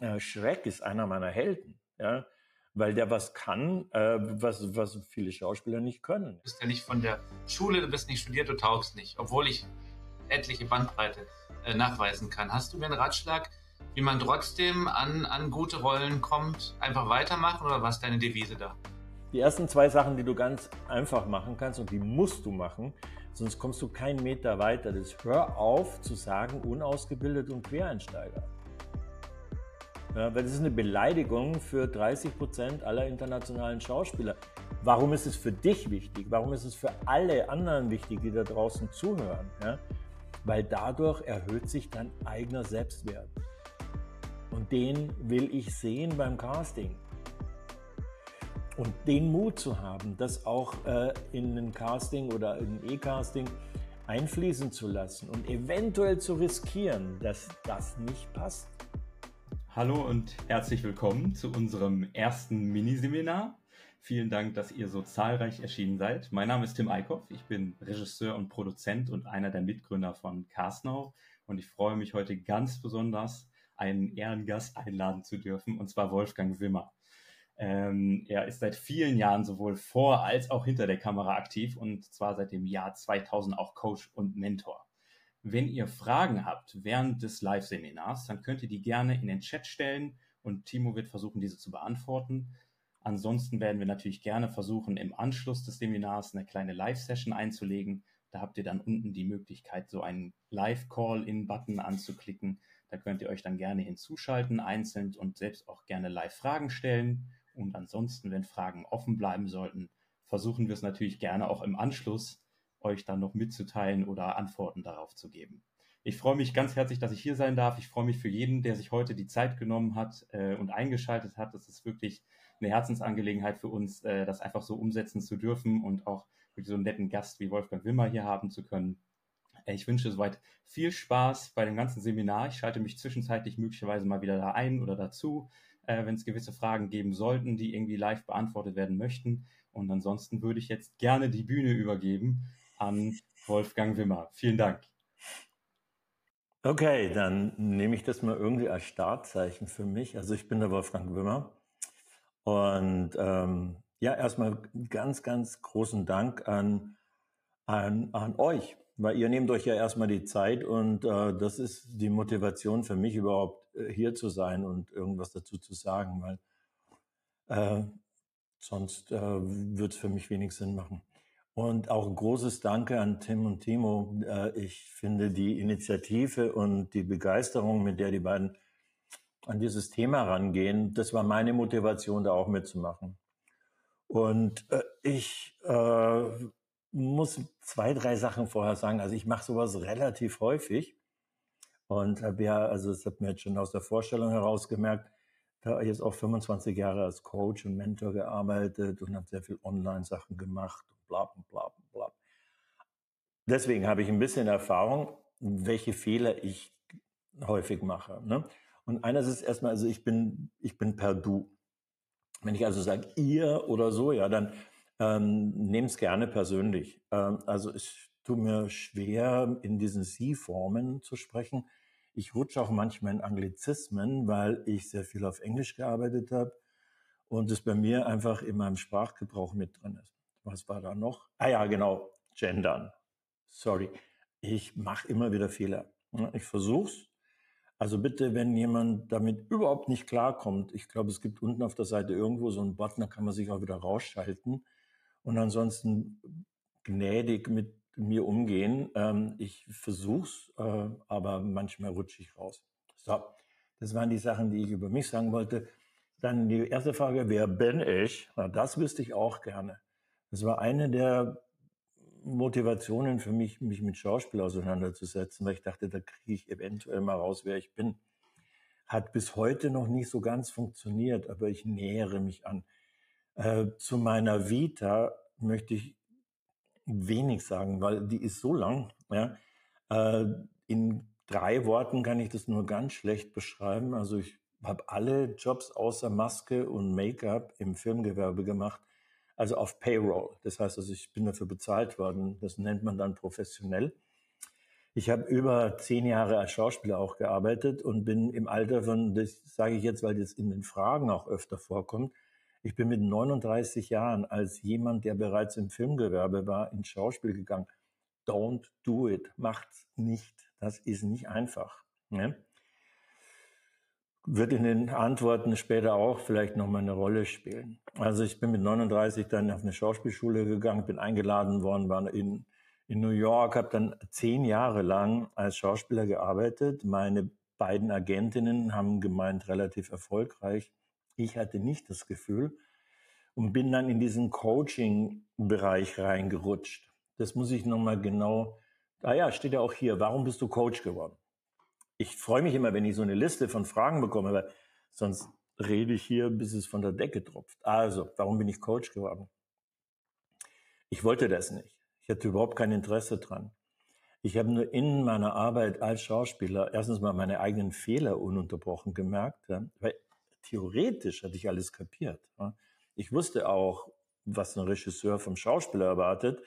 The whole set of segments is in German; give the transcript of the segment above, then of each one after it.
äh, Shrek ist einer meiner Helden, ja, weil der was kann, äh, was, was viele Schauspieler nicht können. Du bist ja nicht von der Schule, du bist nicht studiert, du taugst nicht, obwohl ich etliche Bandbreite äh, nachweisen kann. Hast du mir einen Ratschlag, wie man trotzdem an, an gute Rollen kommt? Einfach weitermachen oder was ist deine Devise da? Die ersten zwei Sachen, die du ganz einfach machen kannst und die musst du machen, sonst kommst du keinen Meter weiter. Das ist, hör auf zu sagen, unausgebildet und Quereinsteiger. Weil das ist eine Beleidigung für 30 Prozent aller internationalen Schauspieler. Warum ist es für dich wichtig? Warum ist es für alle anderen wichtig, die da draußen zuhören? Ja? Weil dadurch erhöht sich dein eigener Selbstwert. Und den will ich sehen beim Casting. Und den Mut zu haben, das auch äh, in ein Casting oder in ein E-Casting einfließen zu lassen und eventuell zu riskieren, dass das nicht passt. Hallo und herzlich willkommen zu unserem ersten Miniseminar. Vielen Dank, dass ihr so zahlreich erschienen seid. Mein Name ist Tim Eickhoff. Ich bin Regisseur und Produzent und einer der Mitgründer von Castnow. Und ich freue mich heute ganz besonders, einen Ehrengast einladen zu dürfen, und zwar Wolfgang Wimmer. Ähm, er ist seit vielen Jahren sowohl vor als auch hinter der Kamera aktiv und zwar seit dem Jahr 2000 auch Coach und Mentor. Wenn ihr Fragen habt während des Live-Seminars, dann könnt ihr die gerne in den Chat stellen und Timo wird versuchen, diese zu beantworten. Ansonsten werden wir natürlich gerne versuchen, im Anschluss des Seminars eine kleine Live-Session einzulegen. Da habt ihr dann unten die Möglichkeit, so einen Live-Call-In-Button anzuklicken. Da könnt ihr euch dann gerne hinzuschalten, einzeln und selbst auch gerne Live-Fragen stellen. Und ansonsten, wenn Fragen offen bleiben sollten, versuchen wir es natürlich gerne auch im Anschluss euch dann noch mitzuteilen oder Antworten darauf zu geben. Ich freue mich ganz herzlich, dass ich hier sein darf. Ich freue mich für jeden, der sich heute die Zeit genommen hat äh, und eingeschaltet hat. Das ist wirklich eine Herzensangelegenheit für uns, äh, das einfach so umsetzen zu dürfen und auch so einen netten Gast wie Wolfgang Wimmer hier haben zu können. Äh, ich wünsche soweit viel Spaß bei dem ganzen Seminar. Ich schalte mich zwischenzeitlich möglicherweise mal wieder da ein oder dazu, äh, wenn es gewisse Fragen geben sollten, die irgendwie live beantwortet werden möchten. Und ansonsten würde ich jetzt gerne die Bühne übergeben an Wolfgang Wimmer. Vielen Dank. Okay, dann nehme ich das mal irgendwie als Startzeichen für mich. Also ich bin der Wolfgang Wimmer und ähm, ja, erstmal ganz, ganz großen Dank an, an, an euch, weil ihr nehmt euch ja erstmal die Zeit und äh, das ist die Motivation für mich überhaupt äh, hier zu sein und irgendwas dazu zu sagen, weil äh, sonst äh, wird es für mich wenig Sinn machen. Und auch ein großes Danke an Tim und Timo. Äh, ich finde die Initiative und die Begeisterung, mit der die beiden an dieses Thema rangehen, das war meine Motivation, da auch mitzumachen. Und äh, ich äh, muss zwei, drei Sachen vorher sagen. Also ich mache sowas relativ häufig und habe ja, also das hat mir jetzt schon aus der Vorstellung heraus gemerkt, da jetzt auch 25 Jahre als Coach und Mentor gearbeitet und habe sehr viel Online-Sachen gemacht bla bla bla. Deswegen habe ich ein bisschen Erfahrung, welche Fehler ich häufig mache. Ne? Und eines ist erstmal, also ich bin, ich bin per Du. Wenn ich also sage ihr oder so, ja, dann ähm, nehmt es gerne persönlich. Ähm, also es tut mir schwer, in diesen Sie-Formen zu sprechen. Ich rutsche auch manchmal in Anglizismen, weil ich sehr viel auf Englisch gearbeitet habe und es bei mir einfach in meinem Sprachgebrauch mit drin ist was war da noch? Ah ja, genau, gendern. Sorry, ich mache immer wieder Fehler. Ich versuch's. Also bitte, wenn jemand damit überhaupt nicht klarkommt, ich glaube, es gibt unten auf der Seite irgendwo so einen Button, da kann man sich auch wieder rausschalten und ansonsten gnädig mit mir umgehen. Ähm, ich versuch's, äh, aber manchmal rutsche ich raus. So, das waren die Sachen, die ich über mich sagen wollte. Dann die erste Frage, wer bin ich? Na, das wüsste ich auch gerne. Das war eine der Motivationen für mich, mich mit Schauspiel auseinanderzusetzen, weil ich dachte, da kriege ich eventuell mal raus, wer ich bin. Hat bis heute noch nicht so ganz funktioniert, aber ich nähere mich an. Äh, zu meiner Vita möchte ich wenig sagen, weil die ist so lang. Ja. Äh, in drei Worten kann ich das nur ganz schlecht beschreiben. Also ich habe alle Jobs außer Maske und Make-up im Filmgewerbe gemacht also auf Payroll. Das heißt also, ich bin dafür bezahlt worden. Das nennt man dann professionell. Ich habe über zehn Jahre als Schauspieler auch gearbeitet und bin im Alter von, das sage ich jetzt, weil das in den Fragen auch öfter vorkommt, ich bin mit 39 Jahren als jemand, der bereits im Filmgewerbe war, ins Schauspiel gegangen. Don't do it. Macht's nicht. Das ist nicht einfach. Ne? Wird in den Antworten später auch vielleicht nochmal eine Rolle spielen. Also ich bin mit 39 dann auf eine Schauspielschule gegangen, bin eingeladen worden, war in, in New York, habe dann zehn Jahre lang als Schauspieler gearbeitet. Meine beiden Agentinnen haben gemeint, relativ erfolgreich. Ich hatte nicht das Gefühl und bin dann in diesen Coaching-Bereich reingerutscht. Das muss ich nochmal genau, ah ja, steht ja auch hier, warum bist du Coach geworden? Ich freue mich immer, wenn ich so eine Liste von Fragen bekomme, weil sonst rede ich hier, bis es von der Decke tropft. Also, warum bin ich Coach geworden? Ich wollte das nicht. Ich hatte überhaupt kein Interesse dran. Ich habe nur in meiner Arbeit als Schauspieler erstens mal meine eigenen Fehler ununterbrochen gemerkt, weil theoretisch hatte ich alles kapiert. Ich wusste auch, was ein Regisseur vom Schauspieler erwartet.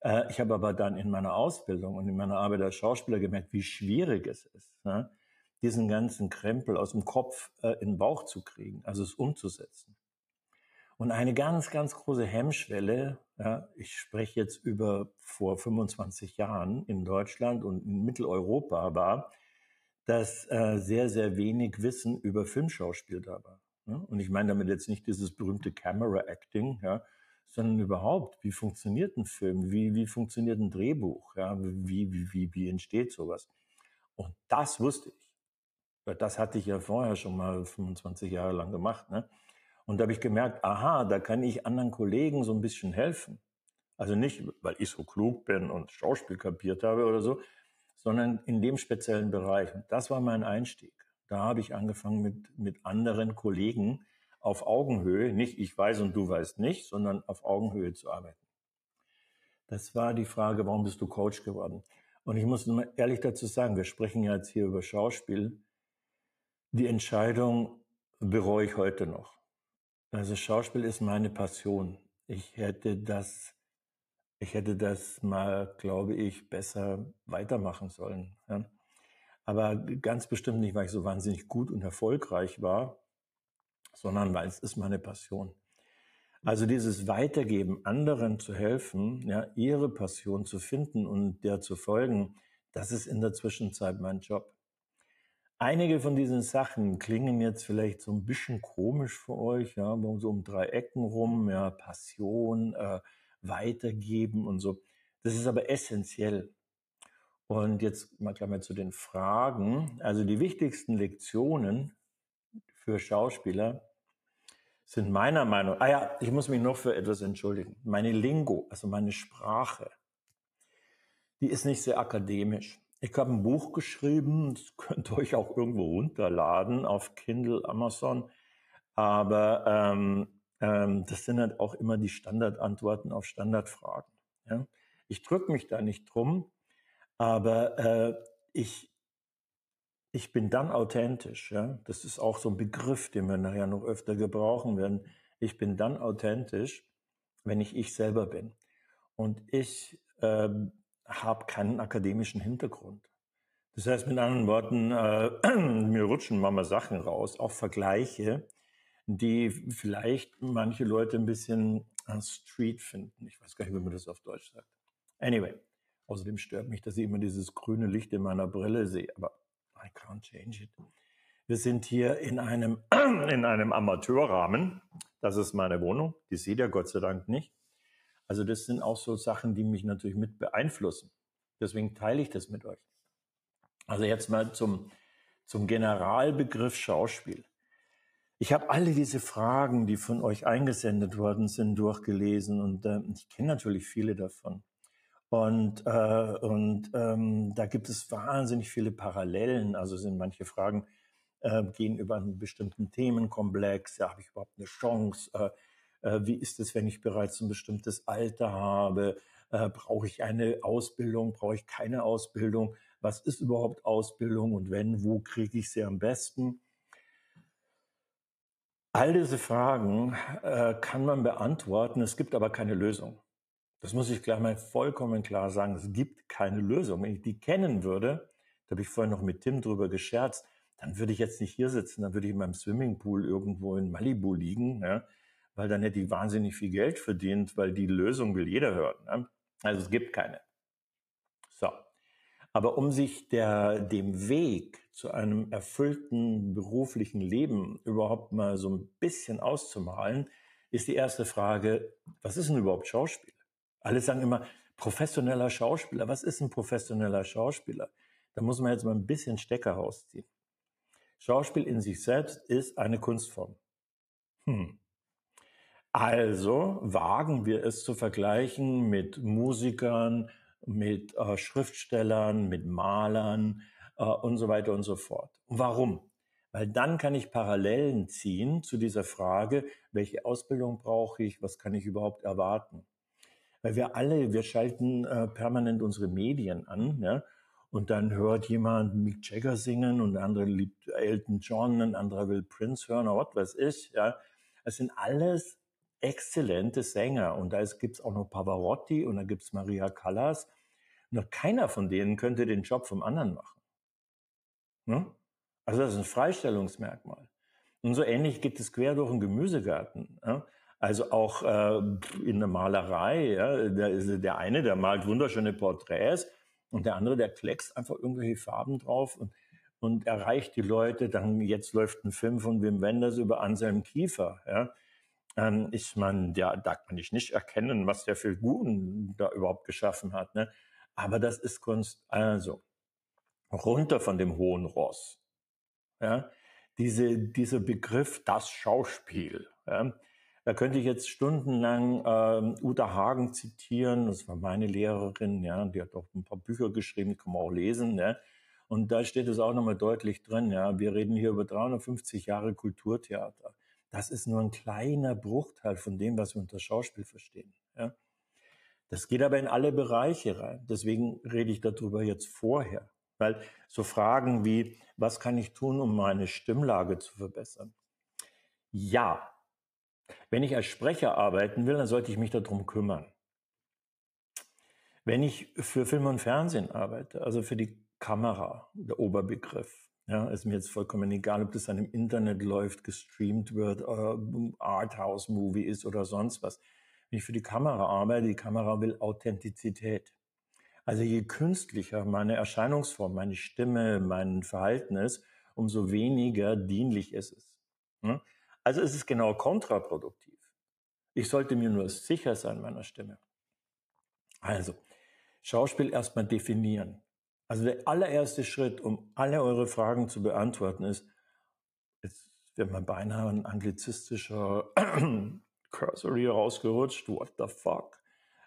Äh, ich habe aber dann in meiner Ausbildung und in meiner Arbeit als Schauspieler gemerkt, wie schwierig es ist, diesen ganzen Krempel aus dem Kopf äh, in den Bauch zu kriegen, also es umzusetzen. Und eine ganz, ganz große Hemmschwelle, ich spreche jetzt über vor 25 Jahren in Deutschland und in Mitteleuropa war, dass äh, sehr, sehr wenig Wissen über Filmschauspiel da war. Ne? Und ich meine damit jetzt nicht dieses berühmte Camera Acting, ja, sondern überhaupt, wie funktioniert ein Film, wie, wie funktioniert ein Drehbuch, ja, wie, wie, wie, wie entsteht sowas. Und das wusste ich. Das hatte ich ja vorher schon mal 25 Jahre lang gemacht. Ne? Und da habe ich gemerkt, aha, da kann ich anderen Kollegen so ein bisschen helfen. Also nicht, weil ich so klug bin und Schauspiel kapiert habe oder so, sondern in dem speziellen Bereich. Und das war mein Einstieg. Da habe ich angefangen mit, mit anderen Kollegen auf Augenhöhe, nicht ich weiß und du weißt nicht, sondern auf Augenhöhe zu arbeiten. Das war die Frage, warum bist du Coach geworden? Und ich muss ehrlich dazu sagen, wir sprechen ja jetzt hier über Schauspiel. Die Entscheidung bereue ich heute noch. Also Schauspiel ist meine Passion. Ich hätte das ich hätte das mal, glaube ich, besser weitermachen sollen. Ja. Aber ganz bestimmt nicht, weil ich so wahnsinnig gut und erfolgreich war, sondern weil es ist meine Passion. Also dieses Weitergeben, anderen zu helfen, ja, ihre Passion zu finden und der zu folgen, das ist in der Zwischenzeit mein Job. Einige von diesen Sachen klingen jetzt vielleicht so ein bisschen komisch für euch, ja, so um drei Ecken rum, ja, Passion, äh, weitergeben und so. Das ist aber essentiell. Und jetzt mal gleich mal zu den Fragen. Also die wichtigsten Lektionen für Schauspieler sind meiner Meinung, ah ja, ich muss mich noch für etwas entschuldigen. Meine Lingo, also meine Sprache, die ist nicht sehr akademisch. Ich habe ein Buch geschrieben, das könnt ihr euch auch irgendwo runterladen auf Kindle, Amazon. Aber ähm, ähm, das sind halt auch immer die Standardantworten auf Standardfragen. Ja? Ich drücke mich da nicht drum, aber äh, ich, ich bin dann authentisch. Ja? Das ist auch so ein Begriff, den wir nachher noch öfter gebrauchen werden. Ich bin dann authentisch, wenn ich ich selber bin. Und ich äh, habe keinen akademischen Hintergrund. Das heißt mit anderen Worten, äh, mir rutschen manchmal Sachen raus, auch Vergleiche, die vielleicht manche Leute ein bisschen äh, Street finden. Ich weiß gar nicht, wie man das auf Deutsch sagt. Anyway, außerdem stört mich, dass ich immer dieses grüne Licht in meiner Brille sehe, aber I can't change it. Wir sind hier in einem, in einem Amateurrahmen. Das ist meine Wohnung. Die seht ihr Gott sei Dank nicht. Also das sind auch so Sachen, die mich natürlich mit beeinflussen. Deswegen teile ich das mit euch. Also jetzt mal zum, zum Generalbegriff Schauspiel. Ich habe alle diese Fragen, die von euch eingesendet worden sind, durchgelesen und äh, ich kenne natürlich viele davon. Und, äh, und ähm, da gibt es wahnsinnig viele Parallelen. Also sind manche Fragen äh, gehen über einen bestimmten Themenkomplex. Ja, habe ich überhaupt eine Chance? Äh, äh, wie ist es, wenn ich bereits ein bestimmtes Alter habe? Äh, brauche ich eine Ausbildung? Brauche ich keine Ausbildung? Was ist überhaupt Ausbildung? Und wenn, wo kriege ich sie am besten? All diese Fragen äh, kann man beantworten, es gibt aber keine Lösung. Das muss ich gleich mal vollkommen klar sagen. Es gibt keine Lösung. Wenn ich die kennen würde, da habe ich vorhin noch mit Tim drüber gescherzt, dann würde ich jetzt nicht hier sitzen, dann würde ich in meinem Swimmingpool irgendwo in Malibu liegen, ja, weil dann hätte ich wahnsinnig viel Geld verdient, weil die Lösung will jeder hören. Ja. Also es gibt keine. So. Aber um sich der, dem Weg zu einem erfüllten beruflichen Leben überhaupt mal so ein bisschen auszumalen, ist die erste Frage, was ist denn überhaupt Schauspiel? Alle sagen immer, professioneller Schauspieler. Was ist ein professioneller Schauspieler? Da muss man jetzt mal ein bisschen Stecker rausziehen. Schauspiel in sich selbst ist eine Kunstform. Hm. Also wagen wir es zu vergleichen mit Musikern, mit äh, Schriftstellern, mit Malern äh, und so weiter und so fort. Warum? Weil dann kann ich Parallelen ziehen zu dieser Frage, welche Ausbildung brauche ich, was kann ich überhaupt erwarten. Weil wir alle, wir schalten äh, permanent unsere Medien an, ja, und dann hört jemand Mick Jagger singen und der andere liebt Elton John, ein anderer will Prince hören oder was weiß ich. Ja. Es sind alles exzellente Sänger und da gibt es auch noch Pavarotti und da gibt es Maria Callas. Nur keiner von denen könnte den Job vom anderen machen. Ne? Also das ist ein Freistellungsmerkmal. Und so ähnlich geht es quer durch den Gemüsegarten. Ja? Also auch äh, in der Malerei. Ja? Der, der eine, der malt wunderschöne Porträts und der andere, der kleckst einfach irgendwelche Farben drauf und, und erreicht die Leute. Dann jetzt läuft ein Film von Wim Wenders über Anselm Kiefer. Ja. Ähm, ich meine, da kann ich nicht erkennen, was der für Figuren da überhaupt geschaffen hat. Ne? Aber das ist Kunst. Also, runter von dem hohen Ross. Ja. Diese, dieser Begriff, das Schauspiel. Ja. Da könnte ich jetzt stundenlang äh, Uta Hagen zitieren. Das war meine Lehrerin, ja, die hat auch ein paar Bücher geschrieben, die kann man auch lesen. Ja. Und da steht es auch nochmal deutlich drin. Ja, wir reden hier über 350 Jahre Kulturtheater. Das ist nur ein kleiner Bruchteil von dem, was wir unter Schauspiel verstehen. Ja. Das geht aber in alle Bereiche rein. Deswegen rede ich darüber jetzt vorher. Weil so Fragen wie, was kann ich tun, um meine Stimmlage zu verbessern? Ja, wenn ich als Sprecher arbeiten will, dann sollte ich mich darum kümmern. Wenn ich für Film und Fernsehen arbeite, also für die Kamera, der Oberbegriff, ja, ist mir jetzt vollkommen egal, ob das dann im Internet läuft, gestreamt wird, äh, Arthouse-Movie ist oder sonst was. Wenn ich für die Kamera arbeite, die Kamera will Authentizität. Also je künstlicher meine Erscheinungsform, meine Stimme, mein Verhalten ist, umso weniger dienlich ist es. Hm? Also ist es genau kontraproduktiv. Ich sollte mir nur sicher sein meiner Stimme. Also, Schauspiel erstmal definieren. Also der allererste Schritt, um alle eure Fragen zu beantworten, ist, jetzt wird man beinahe ein anglizistischer Cursor hier rausgerutscht, what the fuck.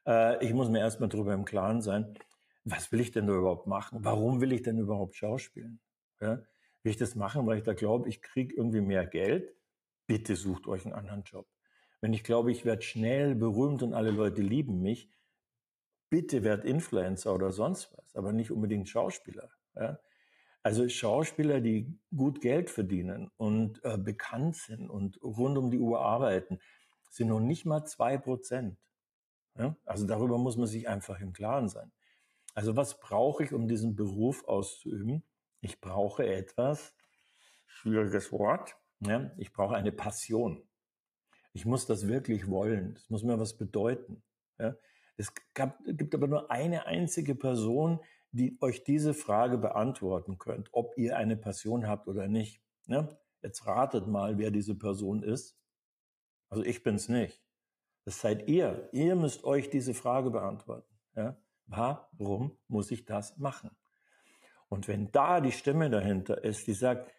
Äh, ich muss mir erstmal darüber im Klaren sein, was will ich denn da überhaupt machen? Warum will ich denn überhaupt schauspielen? Ja? Will ich das machen, weil ich da glaube, ich kriege irgendwie mehr Geld? Bitte sucht euch einen anderen Job. Wenn ich glaube, ich werde schnell berühmt und alle Leute lieben mich, bitte werd Influencer oder sonst was, aber nicht unbedingt Schauspieler. Ja? Also Schauspieler, die gut Geld verdienen und äh, bekannt sind und rund um die Uhr arbeiten, sind noch nicht mal zwei Prozent. Ja? Also darüber muss man sich einfach im Klaren sein. Also was brauche ich, um diesen Beruf auszuüben? Ich brauche etwas, schwieriges Wort, ja, ich brauche eine Passion. Ich muss das wirklich wollen. Es muss mir was bedeuten. Ja. Es gab, gibt aber nur eine einzige Person, die euch diese Frage beantworten könnt, ob ihr eine Passion habt oder nicht. Ja. Jetzt ratet mal, wer diese Person ist. Also ich bin's nicht. Das seid ihr. Ihr müsst euch diese Frage beantworten. Ja. Warum muss ich das machen? Und wenn da die Stimme dahinter ist, die sagt,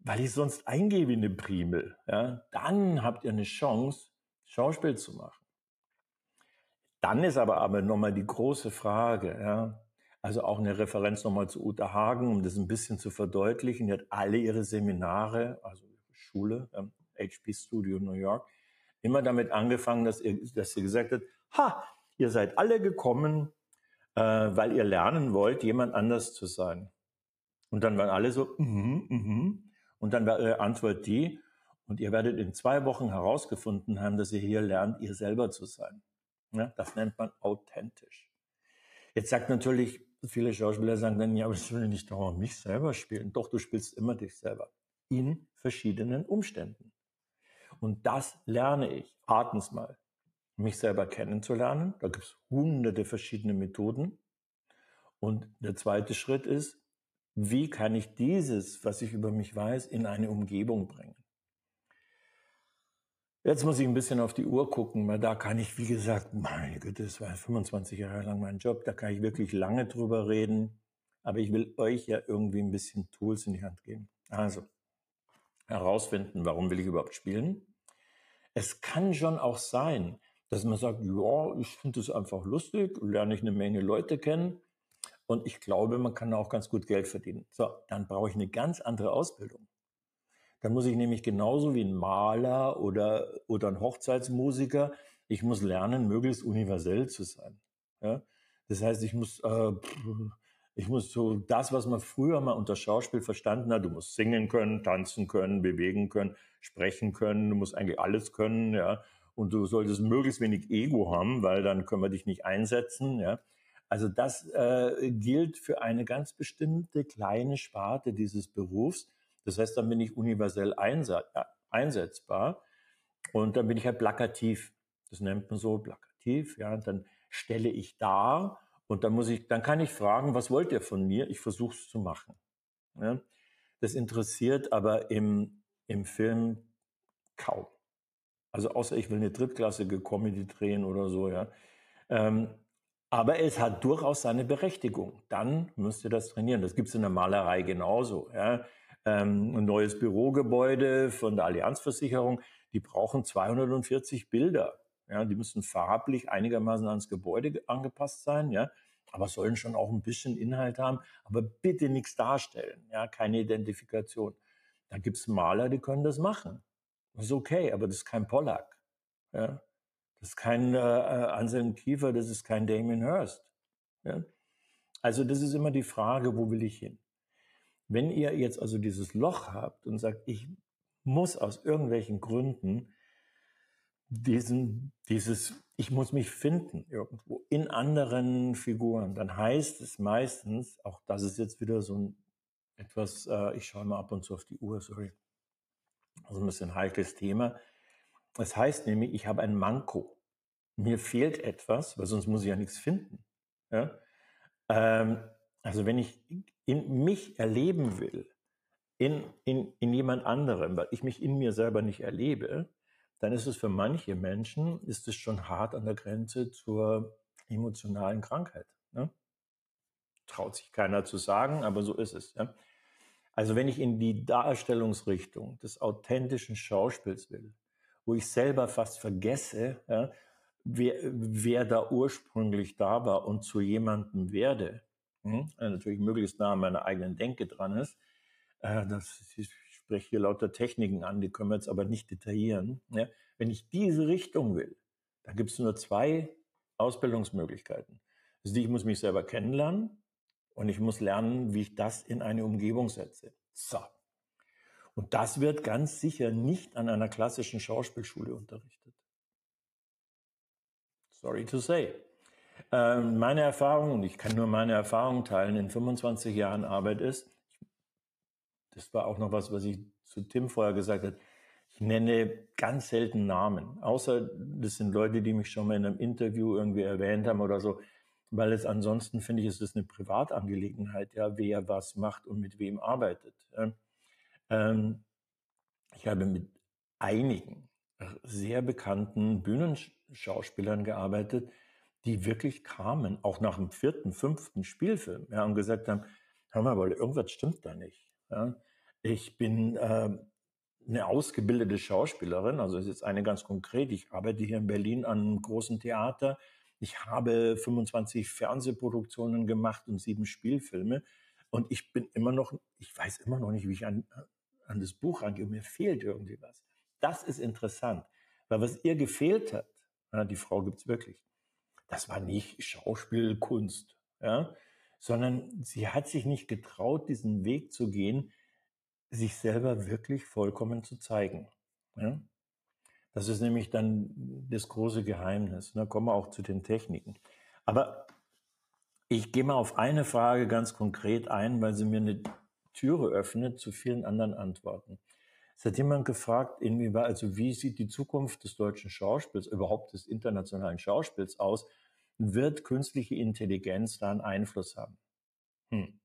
weil ich sonst eingebe in den Primel, ja, dann habt ihr eine Chance, Schauspiel zu machen. Dann ist aber aber nochmal die große Frage, ja, also auch eine Referenz nochmal zu Uta Hagen, um das ein bisschen zu verdeutlichen. Die hat alle ihre Seminare, also Schule, ähm, HP Studio New York, immer damit angefangen, dass, ihr, dass sie gesagt hat, ha, ihr seid alle gekommen, äh, weil ihr lernen wollt, jemand anders zu sein. Und dann waren alle so, mhm, mm mhm. Und dann war Ihre Antwort die, und ihr werdet in zwei Wochen herausgefunden haben, dass ihr hier lernt, ihr selber zu sein. Ja, das nennt man authentisch. Jetzt sagt natürlich, viele Schauspieler sagen dann, ja, aber ich will nicht dauernd mich selber spielen. Doch, du spielst immer dich selber. In verschiedenen Umständen. Und das lerne ich. Atens mal. Mich selber kennenzulernen. Da gibt es hunderte verschiedene Methoden. Und der zweite Schritt ist, wie kann ich dieses, was ich über mich weiß, in eine Umgebung bringen? Jetzt muss ich ein bisschen auf die Uhr gucken, weil da kann ich, wie gesagt, meine Güte, das war 25 Jahre lang mein Job, da kann ich wirklich lange drüber reden. Aber ich will euch ja irgendwie ein bisschen Tools in die Hand geben. Also, herausfinden, warum will ich überhaupt spielen? Es kann schon auch sein, dass man sagt, ja, ich finde es einfach lustig, lerne ich eine Menge Leute kennen und ich glaube, man kann auch ganz gut Geld verdienen. So, dann brauche ich eine ganz andere Ausbildung. Dann muss ich nämlich genauso wie ein Maler oder, oder ein Hochzeitsmusiker, ich muss lernen, möglichst universell zu sein. Ja? Das heißt, ich muss, äh, ich muss so das, was man früher mal unter Schauspiel verstanden hat, du musst singen können, tanzen können, bewegen können, sprechen können, du musst eigentlich alles können, ja. Und du solltest möglichst wenig Ego haben, weil dann können wir dich nicht einsetzen, ja. Also das äh, gilt für eine ganz bestimmte kleine Sparte dieses Berufs. Das heißt, dann bin ich universell einsetzbar und dann bin ich halt plakativ. Das nennt man so plakativ. Ja, und dann stelle ich dar und dann muss ich, dann kann ich fragen, was wollt ihr von mir? Ich versuche es zu machen. Ja, das interessiert aber im, im Film kaum. Also außer ich will eine drittklassige Comedy drehen oder so, ja. Ähm, aber es hat durchaus seine Berechtigung. Dann müsst ihr das trainieren. Das gibt es in der Malerei genauso. Ja ähm, ein neues Bürogebäude von der Allianzversicherung, die brauchen 240 Bilder. Ja, die müssen farblich einigermaßen ans Gebäude angepasst sein, ja, aber sollen schon auch ein bisschen Inhalt haben, aber bitte nichts darstellen, ja, keine Identifikation. Da gibt es Maler, die können das machen. Das ist okay, aber das ist kein Pollack. Ja. Das ist kein äh, äh Anselm Kiefer, das ist kein Damien Hirst. Ja. Also das ist immer die Frage, wo will ich hin? Wenn ihr jetzt also dieses Loch habt und sagt, ich muss aus irgendwelchen Gründen diesen, dieses, ich muss mich finden irgendwo in anderen Figuren, dann heißt es meistens, auch das ist jetzt wieder so ein etwas, äh, ich schaue mal ab und zu auf die Uhr, sorry, also ein bisschen heikles Thema. Das heißt nämlich, ich habe ein Manko. Mir fehlt etwas, weil sonst muss ich ja nichts finden. Ja? Ähm, also wenn ich in mich erleben will, in, in, in jemand anderem, weil ich mich in mir selber nicht erlebe, dann ist es für manche Menschen, ist es schon hart an der Grenze zur emotionalen Krankheit. Ne? Traut sich keiner zu sagen, aber so ist es. Ja? Also wenn ich in die Darstellungsrichtung des authentischen Schauspiels will, wo ich selber fast vergesse, ja, wer, wer da ursprünglich da war und zu jemandem werde, hm? Äh, natürlich möglichst nah an meiner eigenen Denke dran ist. Äh, das, ich spreche hier lauter Techniken an, die können wir jetzt aber nicht detaillieren. Ja? Wenn ich diese Richtung will, dann gibt es nur zwei Ausbildungsmöglichkeiten. Also ich muss mich selber kennenlernen und ich muss lernen, wie ich das in eine Umgebung setze. So. Und das wird ganz sicher nicht an einer klassischen Schauspielschule unterrichtet. Sorry to say. Ähm, meine Erfahrung, und ich kann nur meine Erfahrung teilen, in 25 Jahren Arbeit ist, das war auch noch was, was ich zu Tim vorher gesagt habe, ich nenne ganz selten Namen, außer das sind Leute, die mich schon mal in einem Interview irgendwie erwähnt haben oder so, weil es ansonsten finde ich, ist das eine Privatangelegenheit, ja, wer was macht und mit wem arbeitet. Ähm, ich habe mit einigen sehr bekannten Bühnenschauspielern gearbeitet, die wirklich kamen, auch nach dem vierten, fünften Spielfilm, ja, und gesagt haben, hör mal, weil irgendwas stimmt da nicht. Ja. Ich bin äh, eine ausgebildete Schauspielerin, also ist jetzt eine ganz konkret. Ich arbeite hier in Berlin an einem großen Theater. Ich habe 25 Fernsehproduktionen gemacht und sieben Spielfilme. Und ich bin immer noch, ich weiß immer noch nicht, wie ich an, an das Buch rangehe. Mir fehlt irgendwie was. Das ist interessant. Weil was ihr gefehlt hat, ja, die Frau gibt's wirklich, das war nicht Schauspielkunst, ja, sondern sie hat sich nicht getraut, diesen Weg zu gehen, sich selber wirklich vollkommen zu zeigen. Ja. Das ist nämlich dann das große Geheimnis. Da kommen wir auch zu den Techniken. Aber ich gehe mal auf eine Frage ganz konkret ein, weil sie mir eine Türe öffnet zu vielen anderen Antworten. Es hat jemand gefragt, inwieweit, also wie sieht die Zukunft des deutschen Schauspiels, überhaupt des internationalen Schauspiels aus? Wird künstliche Intelligenz da einen Einfluss haben? Hm.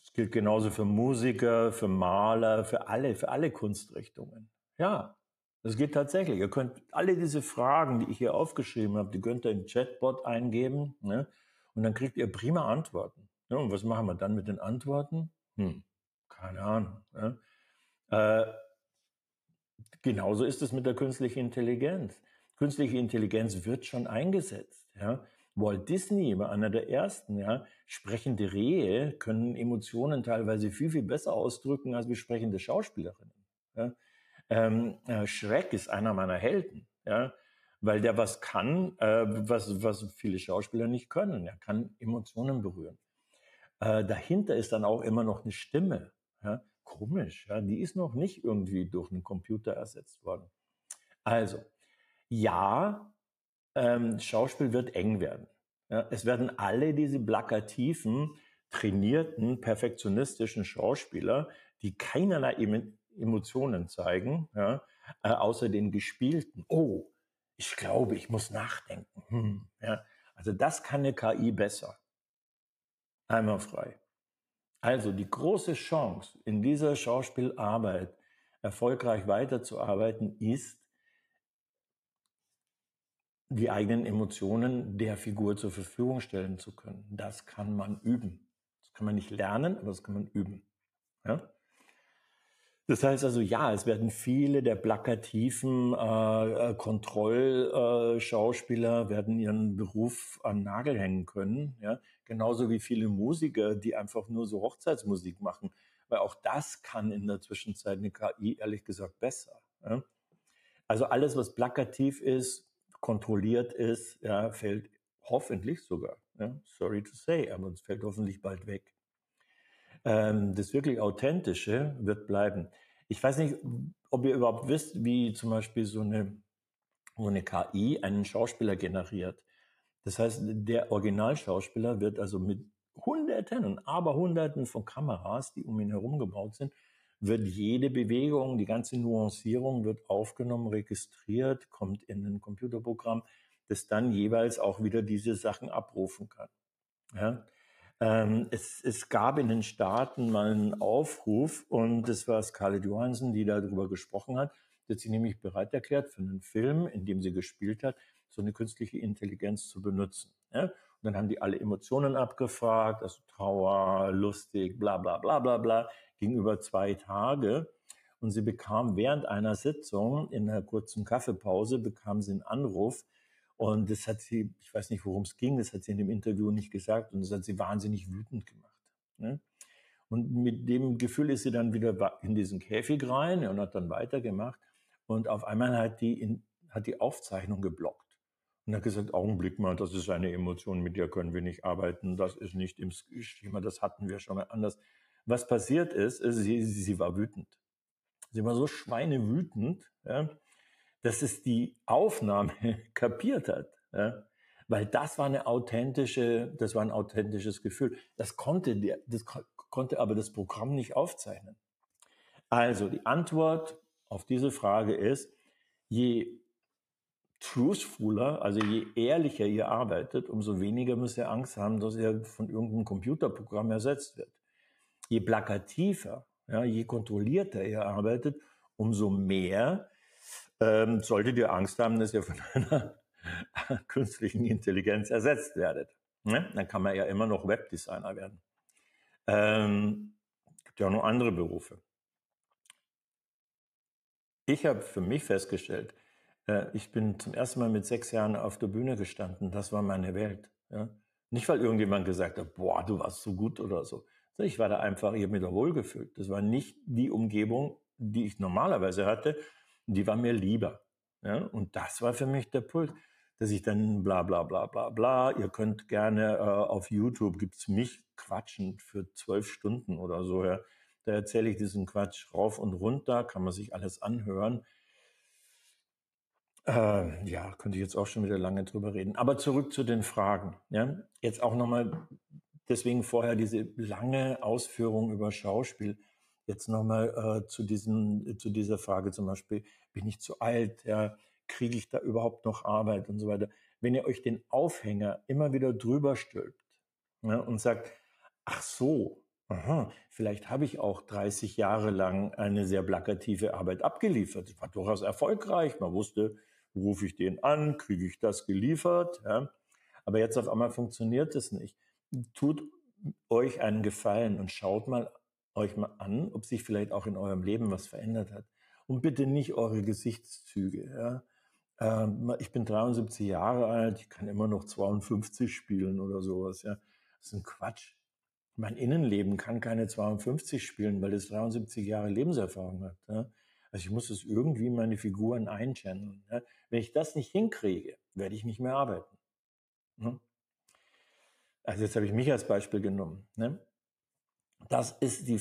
Das gilt genauso für Musiker, für Maler, für alle, für alle Kunstrichtungen. Ja, das geht tatsächlich. Ihr könnt alle diese Fragen, die ich hier aufgeschrieben habe, die könnt ihr in Chatbot eingeben ne? und dann kriegt ihr prima Antworten. Ja, und was machen wir dann mit den Antworten? Hm, keine Ahnung. Ja? Äh, genauso ist es mit der künstlichen Intelligenz. Künstliche Intelligenz wird schon eingesetzt. Ja? Walt Disney war einer der ersten. Ja? Sprechende Rehe können Emotionen teilweise viel, viel besser ausdrücken als wie sprechende Schauspielerinnen. Ja? Ähm, äh, Shrek ist einer meiner Helden, ja? weil der was kann, äh, was, was viele Schauspieler nicht können. Er kann Emotionen berühren. Äh, dahinter ist dann auch immer noch eine Stimme. Ja? Komisch, ja? die ist noch nicht irgendwie durch einen Computer ersetzt worden. Also, ja, ähm, Schauspiel wird eng werden. Ja, es werden alle diese plakativen, trainierten, perfektionistischen Schauspieler, die keinerlei Emotionen zeigen, ja, äh, außer den gespielten. Oh, ich glaube, ich muss nachdenken. Hm, ja. Also das kann eine KI besser. Einmal frei. Also die große Chance in dieser Schauspielarbeit erfolgreich weiterzuarbeiten ist, die eigenen Emotionen der Figur zur Verfügung stellen zu können. Das kann man üben. Das kann man nicht lernen, aber das kann man üben. Ja? Das heißt also, ja, es werden viele der plakativen äh, äh Kontrollschauspieler werden ihren Beruf an Nagel hängen können. Ja? Genauso wie viele Musiker, die einfach nur so Hochzeitsmusik machen. Weil auch das kann in der Zwischenzeit eine KI ehrlich gesagt besser. Ja? Also alles, was plakativ ist, kontrolliert ist, ja, fällt hoffentlich sogar, ja, sorry to say, aber es fällt hoffentlich bald weg. Ähm, das wirklich Authentische wird bleiben. Ich weiß nicht, ob ihr überhaupt wisst, wie zum Beispiel so eine, so eine KI einen Schauspieler generiert. Das heißt, der Originalschauspieler wird also mit Hunderten und Aberhunderten von Kameras, die um ihn herum gebaut sind, wird jede Bewegung, die ganze Nuancierung wird aufgenommen, registriert, kommt in ein Computerprogramm, das dann jeweils auch wieder diese Sachen abrufen kann. Ja? Ähm, es, es gab in den Staaten mal einen Aufruf und das war Scarlett Johansson, die darüber gesprochen hat. Hat sich nämlich bereit erklärt, für einen Film, in dem sie gespielt hat, so eine künstliche Intelligenz zu benutzen. Ja? Und dann haben die alle Emotionen abgefragt, also Trauer, lustig, bla bla bla bla bla ging über zwei Tage. Und sie bekam während einer Sitzung, in einer kurzen Kaffeepause, bekam sie einen Anruf. Und das hat sie, ich weiß nicht, worum es ging, das hat sie in dem Interview nicht gesagt. Und das hat sie wahnsinnig wütend gemacht. Ne? Und mit dem Gefühl ist sie dann wieder in diesen Käfig rein und hat dann weitergemacht. Und auf einmal hat die, in, hat die Aufzeichnung geblockt. Und hat gesagt, Augenblick mal, das ist eine Emotion, mit der können wir nicht arbeiten. Das ist nicht im Schema, das hatten wir schon mal anders. Was passiert ist, ist sie, sie war wütend. Sie war so schweinewütend, ja, dass es die Aufnahme kapiert hat. Ja, weil das war eine authentische, das war ein authentisches Gefühl. Das konnte, der, das konnte aber das Programm nicht aufzeichnen. Also die Antwort auf diese Frage ist, je truthfuler, also je ehrlicher ihr arbeitet, umso weniger müsst ihr Angst haben, dass ihr von irgendeinem Computerprogramm ersetzt wird je plakativer, ja, je kontrollierter ihr arbeitet, umso mehr ähm, solltet ihr Angst haben, dass ihr von einer künstlichen Intelligenz ersetzt werdet. Ne? Dann kann man ja immer noch Webdesigner werden. Ähm, gibt ja auch noch andere Berufe. Ich habe für mich festgestellt, ich bin zum ersten Mal mit sechs Jahren auf der Bühne gestanden. Das war meine Welt. Ja? Nicht, weil irgendjemand gesagt hat, boah, du warst so gut oder so, ich war da einfach, ich habe mich da wohlgefühlt. Das war nicht die Umgebung, die ich normalerweise hatte. Die war mir lieber. Ja? Und das war für mich der Puls, dass ich dann bla bla bla bla bla. Ihr könnt gerne äh, auf YouTube gibt's mich quatschen für zwölf Stunden oder so. Ja? Da erzähle ich diesen Quatsch rauf und runter, kann man sich alles anhören. Äh, ja, könnte ich jetzt auch schon wieder lange drüber reden. Aber zurück zu den Fragen. Ja? Jetzt auch nochmal, deswegen vorher diese lange Ausführung über Schauspiel. Jetzt nochmal äh, zu, zu dieser Frage zum Beispiel, bin ich zu alt? Ja? Kriege ich da überhaupt noch Arbeit und so weiter? Wenn ihr euch den Aufhänger immer wieder drüber stülpt ja, und sagt, ach so, aha, vielleicht habe ich auch 30 Jahre lang eine sehr plakative Arbeit abgeliefert. Ich war durchaus erfolgreich. Man wusste, rufe ich den an, kriege ich das geliefert. Ja. Aber jetzt auf einmal funktioniert es nicht. Tut euch einen Gefallen und schaut mal euch mal an, ob sich vielleicht auch in eurem Leben was verändert hat. Und bitte nicht eure Gesichtszüge. Ja. Ähm, ich bin 73 Jahre alt, ich kann immer noch 52 spielen oder sowas. Ja. Das ist ein Quatsch. Mein Innenleben kann keine 52 spielen, weil es 73 Jahre Lebenserfahrung hat. Ja. Also ich muss es irgendwie in meine Figuren einchanneln. Ja. Wenn ich das nicht hinkriege, werde ich nicht mehr arbeiten. Ne? Also jetzt habe ich mich als Beispiel genommen. Ne? Das ist die,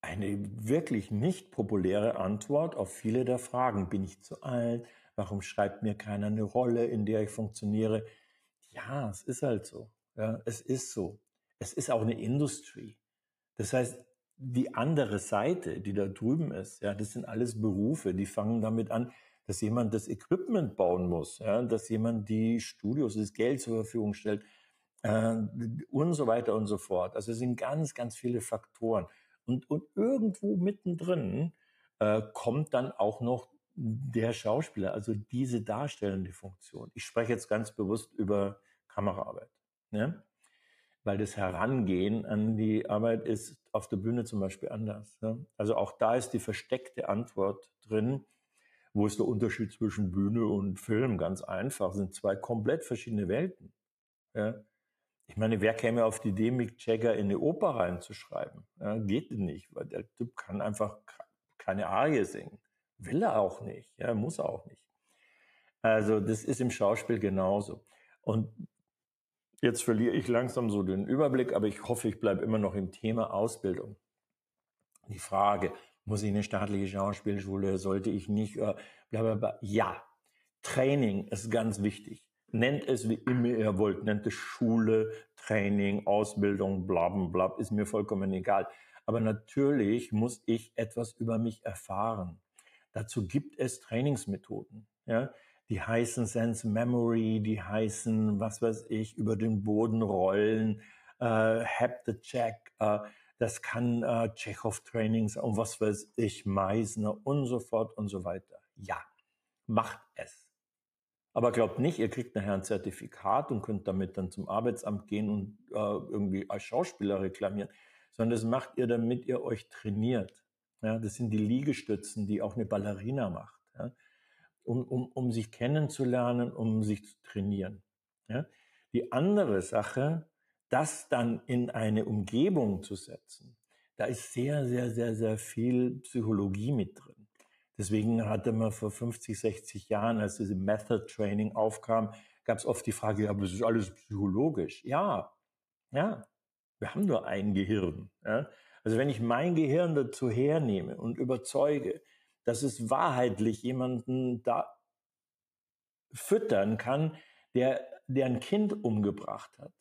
eine wirklich nicht populäre Antwort auf viele der Fragen. Bin ich zu alt? Warum schreibt mir keiner eine Rolle, in der ich funktioniere? Ja, es ist halt so. Ja, es ist so. Es ist auch eine Industrie. Das heißt, die andere Seite, die da drüben ist, ja, das sind alles Berufe, die fangen damit an, dass jemand das Equipment bauen muss, ja, dass jemand die Studios, das Geld zur Verfügung stellt äh, und so weiter und so fort. Also es sind ganz, ganz viele Faktoren. Und, und irgendwo mittendrin äh, kommt dann auch noch der Schauspieler, also diese darstellende Funktion. Ich spreche jetzt ganz bewusst über Kameraarbeit. Ja? Weil das Herangehen an die Arbeit ist auf der Bühne zum Beispiel anders. Ja? Also auch da ist die versteckte Antwort drin. Wo ist der Unterschied zwischen Bühne und Film? Ganz einfach, sind zwei komplett verschiedene Welten. Ja? Ich meine, wer käme auf die Idee, Mick Jagger in eine Oper reinzuschreiben? Ja, geht nicht, weil der Typ kann einfach keine Arie singen. Will er auch nicht, ja, muss er auch nicht. Also das ist im Schauspiel genauso. Und jetzt verliere ich langsam so den Überblick, aber ich hoffe, ich bleibe immer noch im Thema Ausbildung. Die Frage, muss ich eine staatliche Schauspielschule, sollte ich nicht, äh, bla bla bla. Ja, Training ist ganz wichtig. Nennt es wie immer ihr wollt, nennt es Schule, Training, Ausbildung, bla bla ist mir vollkommen egal. Aber natürlich muss ich etwas über mich erfahren. Dazu gibt es Trainingsmethoden. Ja? Die heißen Sense Memory, die heißen, was weiß ich, über den Boden rollen, äh, Have the Check, äh, das kann äh, Chekhov-Trainings und was weiß ich, Meisner und so fort und so weiter. Ja, macht es. Aber glaubt nicht, ihr kriegt nachher ein Zertifikat und könnt damit dann zum Arbeitsamt gehen und äh, irgendwie als Schauspieler reklamieren, sondern das macht ihr, damit ihr euch trainiert. Ja, das sind die Liegestützen, die auch eine Ballerina macht, ja, um, um, um sich kennenzulernen, um sich zu trainieren. Ja. Die andere Sache, das dann in eine Umgebung zu setzen, da ist sehr, sehr, sehr, sehr viel Psychologie mit drin. Deswegen hatte man vor 50, 60 Jahren, als diese Method Training aufkam, gab es oft die Frage, ja, aber das ist alles psychologisch. Ja, ja, wir haben nur ein Gehirn. Ja? Also wenn ich mein Gehirn dazu hernehme und überzeuge, dass es wahrheitlich jemanden da füttern kann, der, der ein Kind umgebracht hat.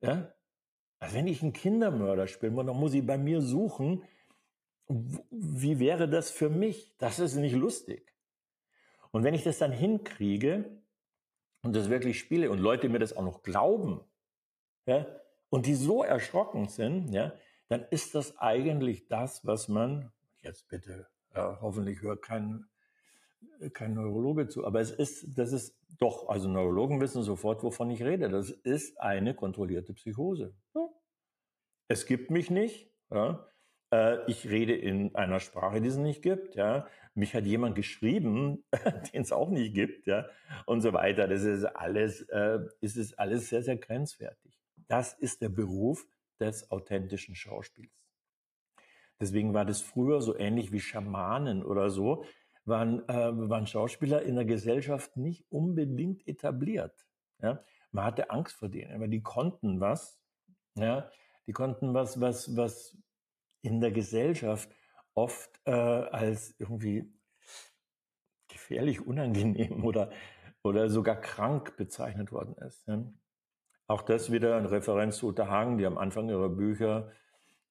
Ja? Also wenn ich einen Kindermörder spiele, dann muss ich bei mir suchen, wie wäre das für mich? Das ist nicht lustig. Und wenn ich das dann hinkriege und das wirklich spiele und Leute mir das auch noch glauben, ja, und die so erschrocken sind, ja, dann ist das eigentlich das, was man, jetzt bitte, ja, hoffentlich hört kein, kein Neurologe zu, aber es ist, das ist doch, also Neurologen wissen sofort, wovon ich rede. Das ist eine kontrollierte Psychose. Ja. Es gibt mich nicht, ja, äh, ich rede in einer Sprache, die es nicht gibt, ja. Mich hat jemand geschrieben, den es auch nicht gibt, ja, und so weiter. Das ist alles, äh, ist es alles sehr, sehr grenzwertig. Das ist der Beruf des authentischen Schauspiels. Deswegen war das früher so ähnlich wie Schamanen oder so, waren, äh, waren Schauspieler in der Gesellschaft nicht unbedingt etabliert. Ja? Man hatte Angst vor denen, aber die konnten was, ja, die konnten was, was, was in der Gesellschaft oft äh, als irgendwie gefährlich unangenehm oder, oder sogar krank bezeichnet worden ist. Auch das wieder eine Referenz zu Uta Hagen, die am Anfang ihrer Bücher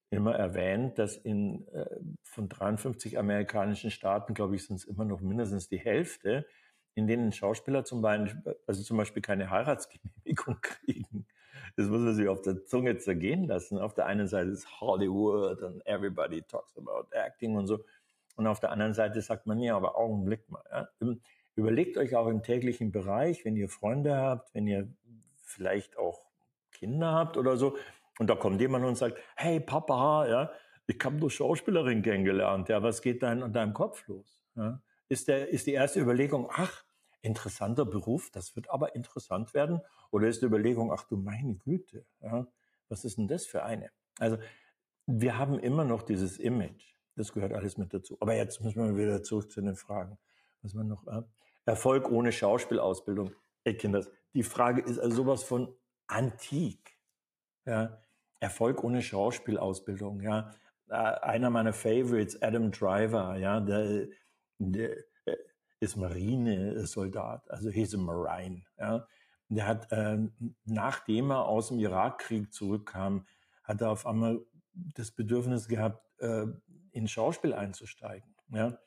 immer erwähnt, dass in äh, von 53 amerikanischen Staaten, glaube ich, sind es immer noch mindestens die Hälfte, in denen Schauspieler zum Beispiel, also zum Beispiel keine Heiratsgenehmigung kriegen. Das muss man sich auf der Zunge zergehen lassen. Auf der einen Seite ist Hollywood und everybody talks about acting und so. Und auf der anderen Seite sagt man, ja, aber Augenblick mal. Ja. Überlegt euch auch im täglichen Bereich, wenn ihr Freunde habt, wenn ihr vielleicht auch Kinder habt oder so, und da kommt jemand und sagt, hey Papa, ja, ich habe nur Schauspielerin kennengelernt, ja, was geht da in deinem Kopf los? Ja? Ist, der, ist die erste Überlegung, ach, interessanter Beruf, das wird aber interessant werden? Oder ist die Überlegung, ach du meine Güte, ja, was ist denn das für eine? Also wir haben immer noch dieses Image, das gehört alles mit dazu. Aber jetzt müssen wir wieder zurück zu den Fragen. Was man noch, äh, Erfolg ohne Schauspielausbildung. Ey Kinders, die Frage ist also sowas von antik. Ja, Erfolg ohne Schauspielausbildung, ja. Äh, einer meiner Favorites, Adam Driver, ja, der, der äh, ist Marinesoldat, also he's a Marine, ja. Der hat, äh, nachdem er aus dem Irakkrieg zurückkam, hat er auf einmal das Bedürfnis gehabt, äh, in Schauspiel einzusteigen, ja.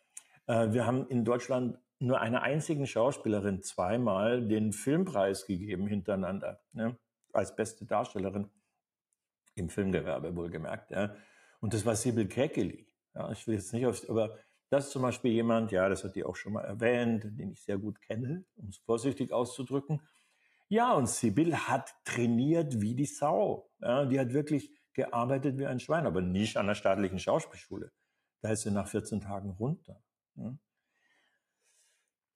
Äh, wir haben in Deutschland nur einer einzigen Schauspielerin zweimal den Filmpreis gegeben hintereinander, ja, als beste Darstellerin im Filmgewerbe wohlgemerkt. Ja. Und das war Sibyl Kekeli. Ja, ich will jetzt nicht aufs, aber das ist zum Beispiel jemand, ja, das hat die auch schon mal erwähnt, den ich sehr gut kenne, um es vorsichtig auszudrücken. Ja, und Sibyl hat trainiert wie die Sau. Ja, die hat wirklich gearbeitet wie ein Schwein, aber nicht an der staatlichen Schauspielschule. Da ist sie nach 14 Tagen runter. Ja.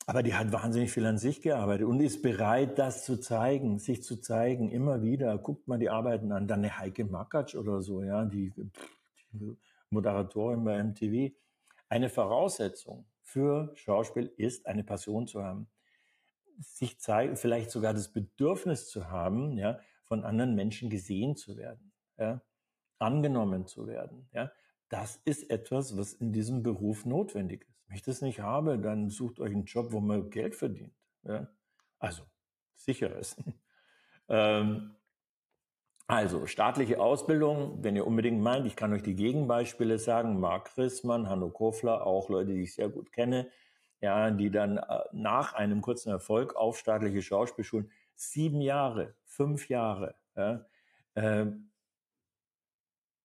Aber die hat wahnsinnig viel an sich gearbeitet und ist bereit, das zu zeigen, sich zu zeigen, immer wieder. Guckt mal die Arbeiten an. Dann eine Heike Makatsch oder so, ja, die, die Moderatorin bei MTV. Eine Voraussetzung für Schauspiel ist, eine Passion zu haben. Sich zeigen, vielleicht sogar das Bedürfnis zu haben, ja, von anderen Menschen gesehen zu werden, ja, angenommen zu werden, ja. Das ist etwas, was in diesem Beruf notwendig ist. Wenn ich das nicht habe, dann sucht euch einen Job, wo man Geld verdient. Ja? Also, sicher ist. ähm, also, staatliche Ausbildung, wenn ihr unbedingt meint, ich kann euch die Gegenbeispiele sagen, Marc Rissmann, Hanno Kofler, auch Leute, die ich sehr gut kenne, ja, die dann äh, nach einem kurzen Erfolg auf staatliche Schauspielschulen sieben Jahre, fünf Jahre, ja, äh,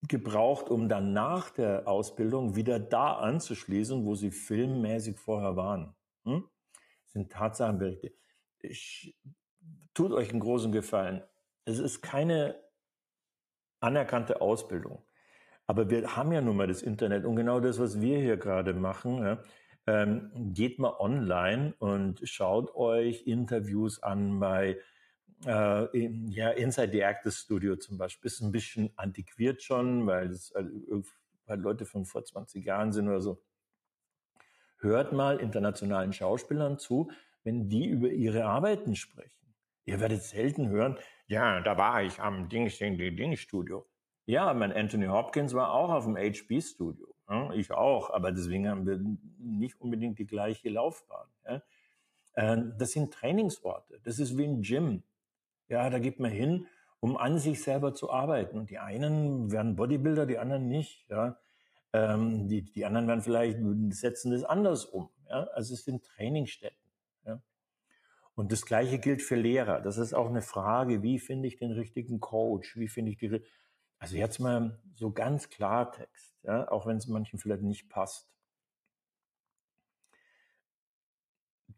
gebraucht, um dann nach der Ausbildung wieder da anzuschließen, wo sie filmmäßig vorher waren. Hm? Das sind Tatsachenberichte. Ich, tut euch einen großen Gefallen. Es ist keine anerkannte Ausbildung. Aber wir haben ja nun mal das Internet und genau das, was wir hier gerade machen, ja, ähm, geht mal online und schaut euch Interviews an bei äh, ja, Inside the Actors Studio zum Beispiel ist ein bisschen antiquiert schon, weil es äh, weil Leute von vor 20 Jahren sind oder so. Hört mal internationalen Schauspielern zu, wenn die über ihre Arbeiten sprechen. Ihr werdet selten hören, ja, da war ich am Dings, Ding, Ding Studio. Ja, mein Anthony Hopkins war auch auf dem HB Studio. Ja, ich auch, aber deswegen haben wir nicht unbedingt die gleiche Laufbahn. Ja. Äh, das sind Trainingsorte. Das ist wie ein Gym. Ja, da geht man hin, um an sich selber zu arbeiten. Und die einen werden Bodybuilder, die anderen nicht. Ja. Ähm, die, die anderen werden vielleicht setzen das anders um. Ja. Also es sind Trainingsstätten. Ja. Und das Gleiche gilt für Lehrer. Das ist auch eine Frage, wie finde ich den richtigen Coach? Wie finde ich die, also jetzt mal so ganz Klartext, ja, auch wenn es manchen vielleicht nicht passt.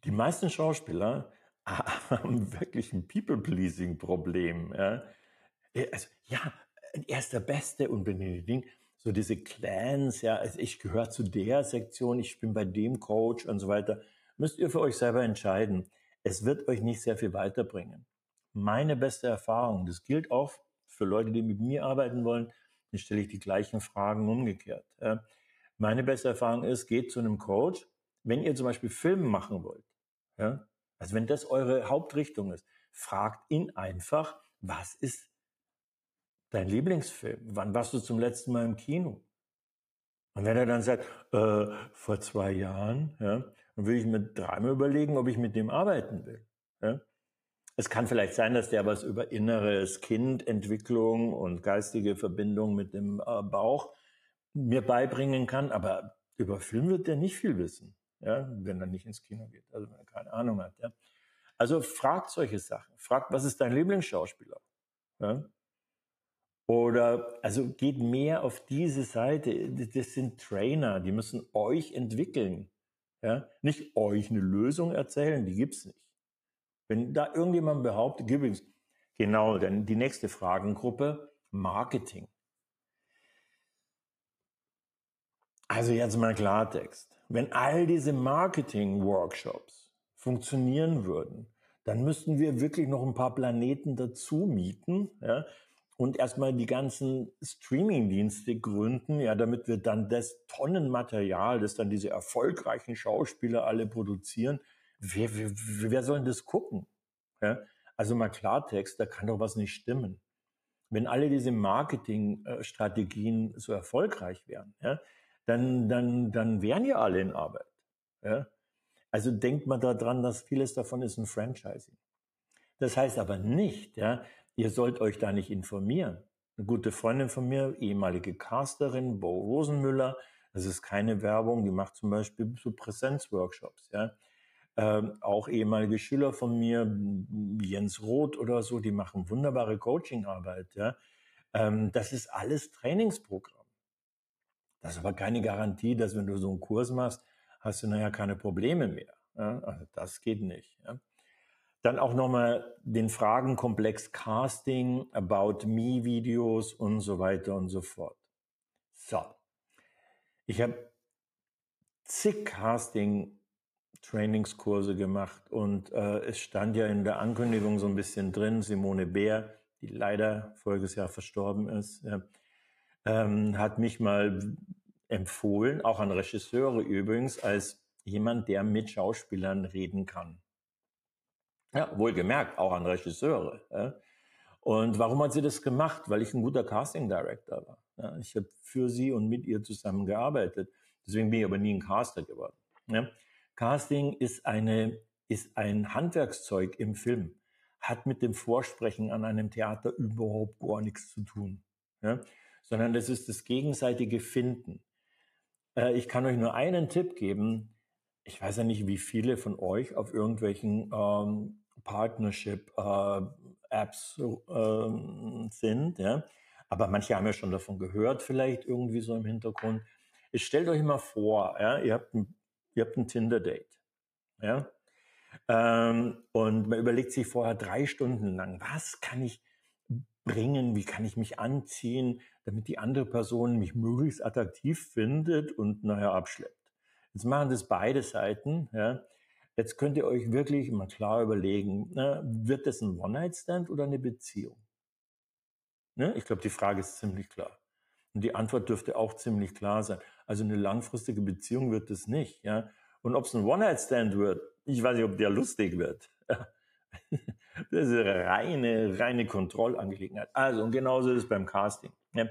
Die meisten Schauspieler haben wirklich ein People-Pleasing-Problem. Ja? Also, ja, er ist der Beste und Benedikt, so diese Clans, ja, also ich gehöre zu der Sektion, ich bin bei dem Coach und so weiter, müsst ihr für euch selber entscheiden. Es wird euch nicht sehr viel weiterbringen. Meine beste Erfahrung, das gilt auch für Leute, die mit mir arbeiten wollen, dann stelle ich die gleichen Fragen umgekehrt. Ja. Meine beste Erfahrung ist, geht zu einem Coach, wenn ihr zum Beispiel Filme machen wollt, ja, also wenn das eure Hauptrichtung ist, fragt ihn einfach, was ist dein Lieblingsfilm? Wann warst du zum letzten Mal im Kino? Und wenn er dann sagt, äh, vor zwei Jahren, ja, dann würde ich mir dreimal überlegen, ob ich mit dem arbeiten will. Ja. Es kann vielleicht sein, dass der was über inneres Kindentwicklung und geistige Verbindung mit dem äh, Bauch mir beibringen kann, aber über Film wird der nicht viel wissen, ja, wenn er nicht ins Kino geht, also wenn er keine Ahnung hat. Ja. Also fragt solche Sachen. Fragt, was ist dein Lieblingsschauspieler? Ja. Oder also geht mehr auf diese Seite. Das sind Trainer, die müssen euch entwickeln. Ja? Nicht euch eine Lösung erzählen, die gibt's nicht. Wenn da irgendjemand behauptet, übrigens, genau, denn die nächste Fragengruppe, Marketing. Also jetzt mal Klartext. Wenn all diese Marketing-Workshops funktionieren würden, dann müssten wir wirklich noch ein paar Planeten dazu mieten, ja, und erstmal die ganzen Streaming-Dienste gründen, ja, damit wir dann das Tonnenmaterial, das dann diese erfolgreichen Schauspieler alle produzieren, wer, wer, wer soll das gucken? Ja? Also mal Klartext, da kann doch was nicht stimmen. Wenn alle diese Marketingstrategien so erfolgreich wären, ja, dann, dann, dann wären ja alle in Arbeit. Ja? Also denkt man daran, dass vieles davon ist ein Franchising. Das heißt aber nicht, ja, ihr sollt euch da nicht informieren. Eine gute Freundin von mir, ehemalige Casterin, Bo Rosenmüller, das ist keine Werbung, die macht zum Beispiel so Präsenzworkshops, ja. Ähm, auch ehemalige Schüler von mir, Jens Roth oder so, die machen wunderbare Coachingarbeit, ja. Ähm, das ist alles Trainingsprogramm. Das ist aber keine Garantie, dass wenn du so einen Kurs machst, hast du nachher keine Probleme mehr. Ja? Also das geht nicht. Ja? Dann auch nochmal den Fragenkomplex Casting, About Me Videos und so weiter und so fort. So. Ich habe zig Casting Trainingskurse gemacht und äh, es stand ja in der Ankündigung so ein bisschen drin, Simone Bär, die leider voriges Jahr verstorben ist, ja, ähm, hat mich mal empfohlen, auch an Regisseure übrigens, als jemand, der mit Schauspielern reden kann. Ja, wohlgemerkt, auch an Regisseure. Ja. Und warum hat sie das gemacht? Weil ich ein guter Casting Director war. Ja, ich habe für sie und mit ihr zusammen gearbeitet. Deswegen bin ich aber nie ein Caster geworden. Ja. Casting ist, eine, ist ein Handwerkszeug im Film, hat mit dem Vorsprechen an einem Theater überhaupt gar nichts zu tun. Ja. Sondern das ist das gegenseitige Finden. Äh, ich kann euch nur einen Tipp geben. Ich weiß ja nicht, wie viele von euch auf irgendwelchen ähm, Partnership-Apps äh, äh, sind. Ja? Aber manche haben ja schon davon gehört, vielleicht irgendwie so im Hintergrund. Jetzt stellt euch mal vor, ja, ihr habt ein, ihr habt ein Tinder-Date. Ja? Ähm, und man überlegt sich vorher drei Stunden lang, was kann ich bringen, wie kann ich mich anziehen, damit die andere Person mich möglichst attraktiv findet und nachher abschleppt. Jetzt machen das beide Seiten. Ja? Jetzt könnt ihr euch wirklich mal klar überlegen, ne, wird das ein One-Night-Stand oder eine Beziehung? Ne? Ich glaube, die Frage ist ziemlich klar. Und die Antwort dürfte auch ziemlich klar sein. Also eine langfristige Beziehung wird es nicht. Ja? Und ob es ein One-Night-Stand wird, ich weiß nicht, ob der lustig wird. das ist eine reine, reine Kontrollangelegenheit. Also, und genauso ist es beim Casting. Ja?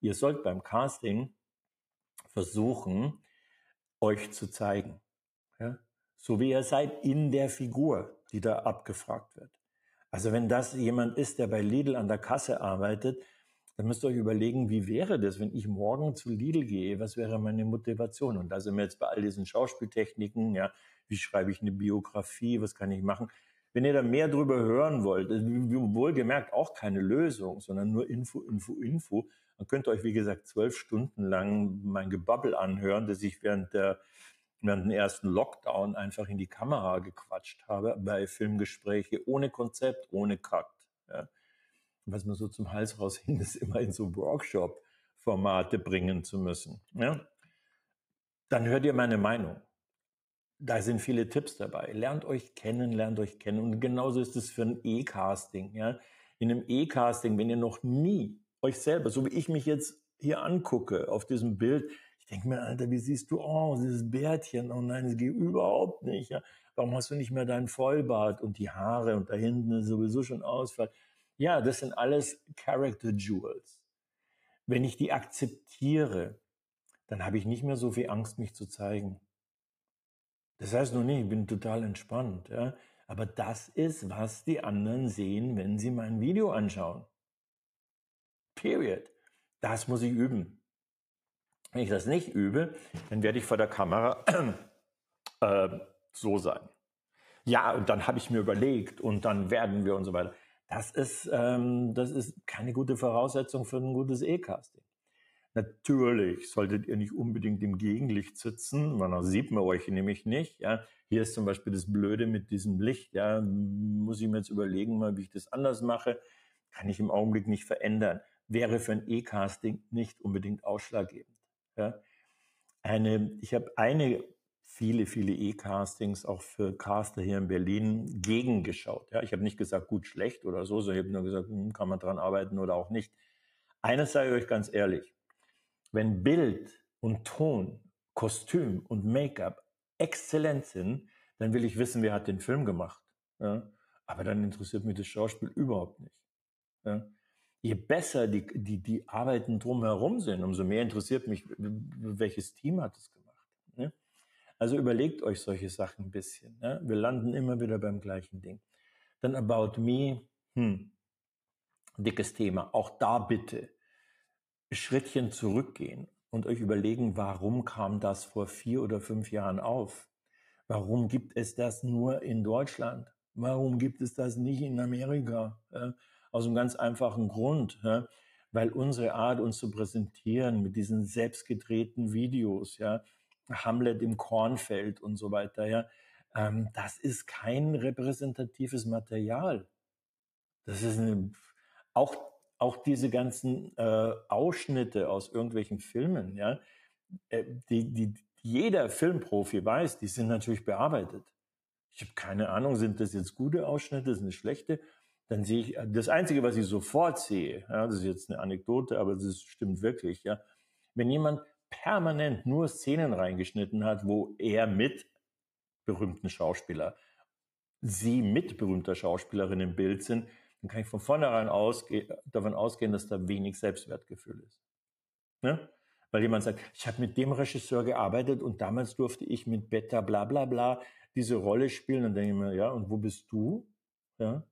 Ihr sollt beim Casting versuchen, euch zu zeigen. Ja? so wie ihr seid in der Figur, die da abgefragt wird. Also wenn das jemand ist, der bei Lidl an der Kasse arbeitet, dann müsst ihr euch überlegen, wie wäre das, wenn ich morgen zu Lidl gehe? Was wäre meine Motivation? Und da sind wir jetzt bei all diesen Schauspieltechniken, ja, wie schreibe ich eine Biografie, was kann ich machen? Wenn ihr da mehr drüber hören wollt, wohlgemerkt auch keine Lösung, sondern nur Info, Info, Info, dann könnt ihr euch, wie gesagt, zwölf Stunden lang mein Gebabbel anhören, das ich während der während dem ersten Lockdown einfach in die Kamera gequatscht habe bei Filmgespräche ohne Konzept, ohne Cut. Ja. Was mir so zum Hals raushing, ist immer in so Workshop-Formate bringen zu müssen. Ja. Dann hört ihr meine Meinung. Da sind viele Tipps dabei. Lernt euch kennen, lernt euch kennen. Und genauso ist es für ein E-Casting. Ja. In einem E-Casting, wenn ihr noch nie euch selber, so wie ich mich jetzt hier angucke auf diesem Bild, ich denke mir, Alter, wie siehst du aus, dieses Bärtchen? Oh nein, es geht überhaupt nicht. Ja. Warum hast du nicht mehr deinen Vollbart und die Haare und da hinten ist sowieso schon Ausfall? Ja, das sind alles Character Jewels. Wenn ich die akzeptiere, dann habe ich nicht mehr so viel Angst, mich zu zeigen. Das heißt noch nicht, ich bin total entspannt. Ja? Aber das ist, was die anderen sehen, wenn sie mein Video anschauen. Period. Das muss ich üben. Wenn ich das nicht übe, dann werde ich vor der Kamera äh, so sein. Ja, und dann habe ich mir überlegt und dann werden wir und so weiter. Das ist, ähm, das ist keine gute Voraussetzung für ein gutes E-Casting. Natürlich solltet ihr nicht unbedingt im Gegenlicht sitzen, weil dann sieht man euch nämlich nicht. Ja. Hier ist zum Beispiel das Blöde mit diesem Licht. Ja. Muss ich mir jetzt überlegen, mal, wie ich das anders mache. Kann ich im Augenblick nicht verändern. Wäre für ein E-Casting nicht unbedingt ausschlaggebend. Ja. Eine, ich habe eine, viele, viele E-Castings auch für Caster hier in Berlin gegengeschaut. Ja. Ich habe nicht gesagt, gut, schlecht oder so, sondern ich habe nur gesagt, hm, kann man dran arbeiten oder auch nicht. Eines sage ich euch ganz ehrlich wenn Bild und Ton, Kostüm und Make-up exzellent sind, dann will ich wissen, wer hat den Film gemacht. Ja? Aber dann interessiert mich das Schauspiel überhaupt nicht. Ja? Je besser die, die, die Arbeiten drumherum sind, umso mehr interessiert mich, welches Team hat es gemacht. Ne? Also überlegt euch solche Sachen ein bisschen. Ne? Wir landen immer wieder beim gleichen Ding. Dann About Me, hm, dickes Thema. Auch da bitte Schrittchen zurückgehen und euch überlegen, warum kam das vor vier oder fünf Jahren auf? Warum gibt es das nur in Deutschland? Warum gibt es das nicht in Amerika? Aus einem ganz einfachen Grund, weil unsere Art, uns zu präsentieren mit diesen selbstgedrehten Videos, ja, Hamlet im Kornfeld und so weiter, ja, ähm, das ist kein repräsentatives Material. Das ist eine, auch auch diese ganzen äh, Ausschnitte aus irgendwelchen Filmen, ja, äh, die, die jeder Filmprofi weiß, die sind natürlich bearbeitet. Ich habe keine Ahnung, sind das jetzt gute Ausschnitte, sind das schlechte? Dann sehe ich, das Einzige, was ich sofort sehe, ja, das ist jetzt eine Anekdote, aber das stimmt wirklich, ja. Wenn jemand permanent nur Szenen reingeschnitten hat, wo er mit berühmten Schauspieler, sie mit berühmter Schauspielerin im Bild sind, dann kann ich von vornherein ausge davon ausgehen, dass da wenig Selbstwertgefühl ist. Ne? Weil jemand sagt, ich habe mit dem Regisseur gearbeitet und damals durfte ich mit Beta bla bla bla diese Rolle spielen. Dann denke ich mir, ja, und wo bist du? Ja?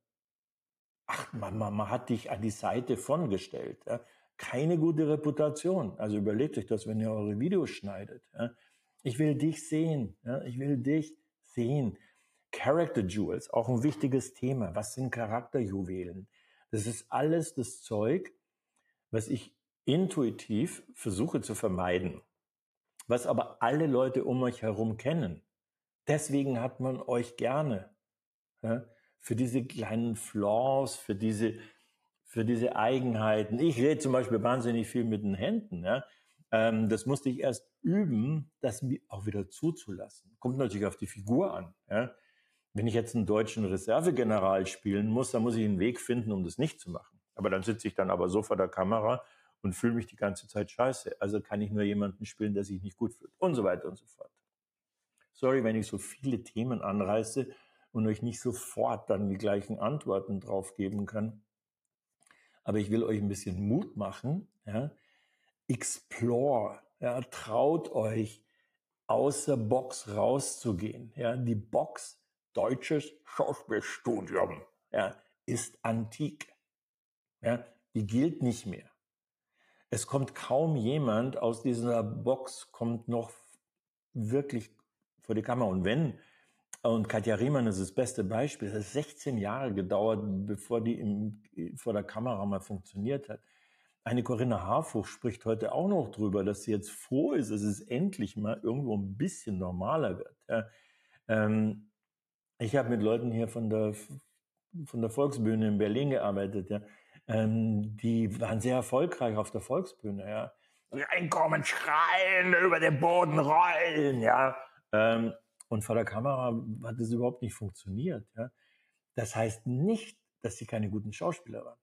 Ach, man, man hat dich an die Seite von gestellt. Ja? Keine gute Reputation. Also überlegt euch das, wenn ihr eure Videos schneidet. Ja? Ich will dich sehen. Ja? Ich will dich sehen. Character Jewels, auch ein wichtiges Thema. Was sind Charakterjuwelen? Das ist alles das Zeug, was ich intuitiv versuche zu vermeiden, was aber alle Leute um euch herum kennen. Deswegen hat man euch gerne. Ja, für diese kleinen Flaws, für diese, für diese Eigenheiten. Ich rede zum Beispiel wahnsinnig viel mit den Händen. Ja. Ähm, das musste ich erst üben, das auch wieder zuzulassen. Kommt natürlich auf die Figur an. Ja. Wenn ich jetzt einen deutschen Reservegeneral spielen muss, dann muss ich einen Weg finden, um das nicht zu machen. Aber dann sitze ich dann aber so vor der Kamera und fühle mich die ganze Zeit scheiße. Also kann ich nur jemanden spielen, der sich nicht gut fühlt und so weiter und so fort. Sorry, wenn ich so viele Themen anreiße und euch nicht sofort dann die gleichen Antworten drauf geben kann. Aber ich will euch ein bisschen Mut machen. Ja? Explore, ja? traut euch, aus der Box rauszugehen. Ja? Die Box deutsches Schauspielstudium ja, ist antik. Ja, die gilt nicht mehr. Es kommt kaum jemand aus dieser Box, kommt noch wirklich vor die Kamera. Und wenn, und Katja Riemann ist das beste Beispiel, es hat 16 Jahre gedauert, bevor die im, vor der Kamera mal funktioniert hat. Eine Corinna Harfuch spricht heute auch noch drüber, dass sie jetzt froh ist, dass es endlich mal irgendwo ein bisschen normaler wird. Ja. Ähm, ich habe mit Leuten hier von der, von der Volksbühne in Berlin gearbeitet, ja. Ähm, die waren sehr erfolgreich auf der Volksbühne, ja. Reinkommen, schreien, über den Boden rollen, ja. Ähm, und vor der Kamera hat das überhaupt nicht funktioniert, ja. Das heißt nicht, dass sie keine guten Schauspieler waren,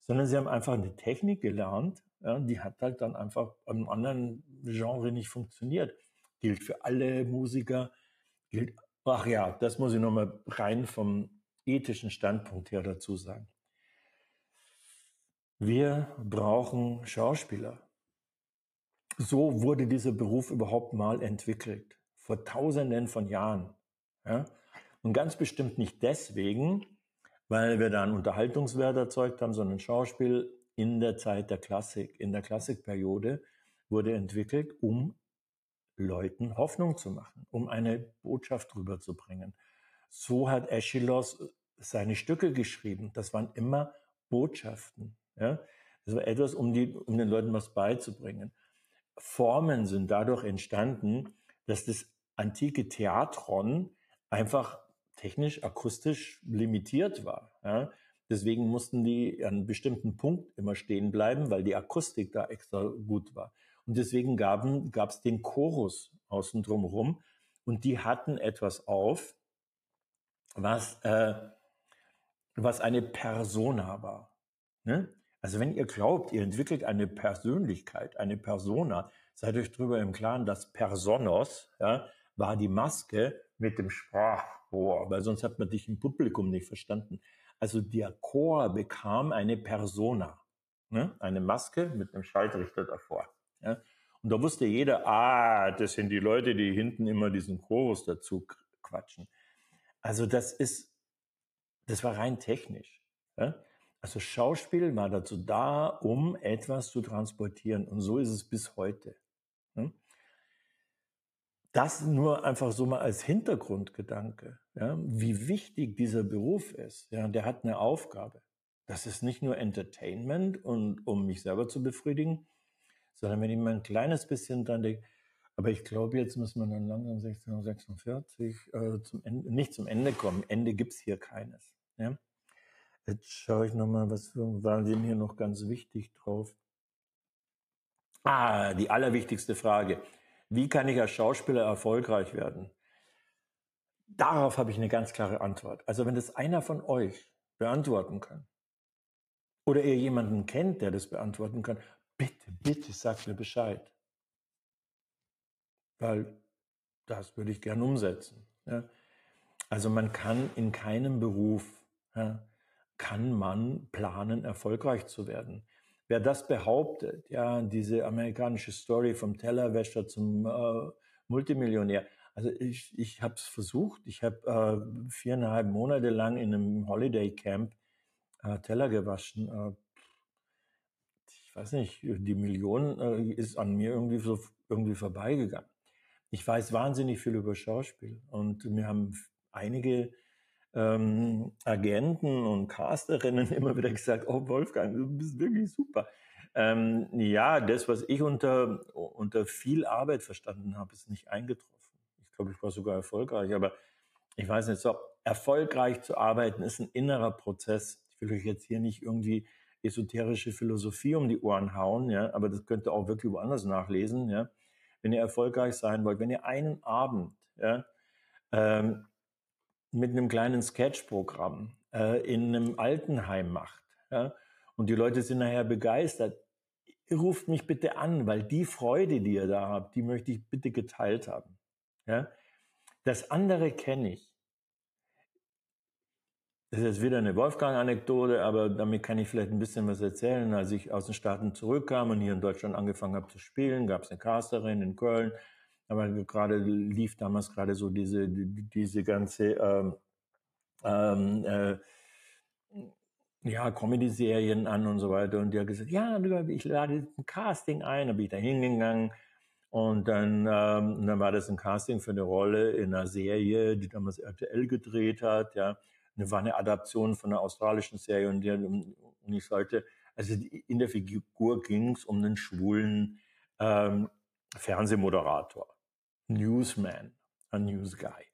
sondern sie haben einfach eine Technik gelernt, ja, die hat halt dann einfach im anderen Genre nicht funktioniert. Gilt für alle Musiker, gilt Ach ja, das muss ich nochmal rein vom ethischen Standpunkt her dazu sagen. Wir brauchen Schauspieler. so wurde dieser Beruf überhaupt mal entwickelt. Vor tausenden von Jahren. Ja? Und ganz bestimmt nicht deswegen, weil wir da einen Unterhaltungswert erzeugt haben, sondern Schauspiel in der Zeit der Klassik, in der Klassikperiode wurde entwickelt, um Leuten Hoffnung zu machen, um eine Botschaft rüberzubringen. So hat Aeschylus seine Stücke geschrieben. Das waren immer Botschaften. Ja? Das war etwas, um, die, um den Leuten was beizubringen. Formen sind dadurch entstanden, dass das antike Theatron einfach technisch, akustisch limitiert war. Ja? Deswegen mussten die an einem bestimmten Punkt immer stehen bleiben, weil die Akustik da extra gut war. Und deswegen gab es den Chorus außen drumherum und die hatten etwas auf, was, äh, was eine Persona war. Ne? Also wenn ihr glaubt, ihr entwickelt eine Persönlichkeit, eine Persona, seid euch darüber im Klaren, dass Personos ja, war die Maske mit dem Sprachrohr, weil sonst hat man dich im Publikum nicht verstanden. Also der Chor bekam eine Persona, ne? eine Maske mit einem Schaltrichter davor. Ja? Und da wusste jeder, ah, das sind die Leute, die hinten immer diesen Chorus dazu quatschen. Also das ist, das war rein technisch. Ja? Also Schauspiel war dazu da, um etwas zu transportieren. Und so ist es bis heute. Ja? Das nur einfach so mal als Hintergrundgedanke, ja? wie wichtig dieser Beruf ist. Ja? Der hat eine Aufgabe. Das ist nicht nur Entertainment und um mich selber zu befriedigen, sondern wenn ich mal ein kleines bisschen dann denke, aber ich glaube, jetzt müssen wir dann langsam 1646 äh, zum Ende, nicht zum Ende kommen. Ende gibt's hier keines. Ja? Jetzt schaue ich nochmal, was war denn hier noch ganz wichtig drauf? Ah, die allerwichtigste Frage. Wie kann ich als Schauspieler erfolgreich werden? Darauf habe ich eine ganz klare Antwort. Also wenn das einer von euch beantworten kann, oder ihr jemanden kennt, der das beantworten kann, bitte, bitte sagt mir Bescheid. Weil das würde ich gern umsetzen. Ja. Also man kann in keinem Beruf, ja, kann man planen, erfolgreich zu werden. Wer das behauptet, ja, diese amerikanische Story vom Tellerwäscher zum äh, Multimillionär, also ich, ich habe es versucht. Ich habe äh, viereinhalb Monate lang in einem Holiday Camp äh, Teller gewaschen. Weiß nicht, die Million äh, ist an mir irgendwie so irgendwie vorbeigegangen. Ich weiß wahnsinnig viel über Schauspiel und mir haben einige ähm, Agenten und Casterinnen immer wieder gesagt, oh Wolfgang, du bist wirklich super. Ähm, ja, das, was ich unter, unter viel Arbeit verstanden habe, ist nicht eingetroffen. Ich glaube, ich war sogar erfolgreich, aber ich weiß nicht, so erfolgreich zu arbeiten ist ein innerer Prozess. Ich will euch jetzt hier nicht irgendwie esoterische Philosophie um die Ohren hauen, ja, aber das könnt ihr auch wirklich woanders nachlesen, ja. Wenn ihr erfolgreich sein wollt, wenn ihr einen Abend, ja, ähm, mit einem kleinen Sketchprogramm äh, in einem Altenheim macht, ja, und die Leute sind nachher begeistert, ruft mich bitte an, weil die Freude, die ihr da habt, die möchte ich bitte geteilt haben. Ja? Das andere kenne ich. Das ist jetzt wieder eine Wolfgang-Anekdote, aber damit kann ich vielleicht ein bisschen was erzählen. Als ich aus den Staaten zurückkam und hier in Deutschland angefangen habe zu spielen, gab es eine Casterin in Köln. Aber gerade lief damals gerade so diese, diese ganze ähm, ähm, äh, ja, Comedy-Serien an und so weiter. Und die hat gesagt, ja, ich lade ein Casting ein. Da bin ich da hingegangen. Und dann, ähm, dann war das ein Casting für eine Rolle in einer Serie, die damals RTL gedreht hat, ja eine, war eine Adaption von einer australischen Serie und, die, und ich sollte, also in der Figur ging es um einen schwulen ähm, Fernsehmoderator, Newsman, ein News Guy.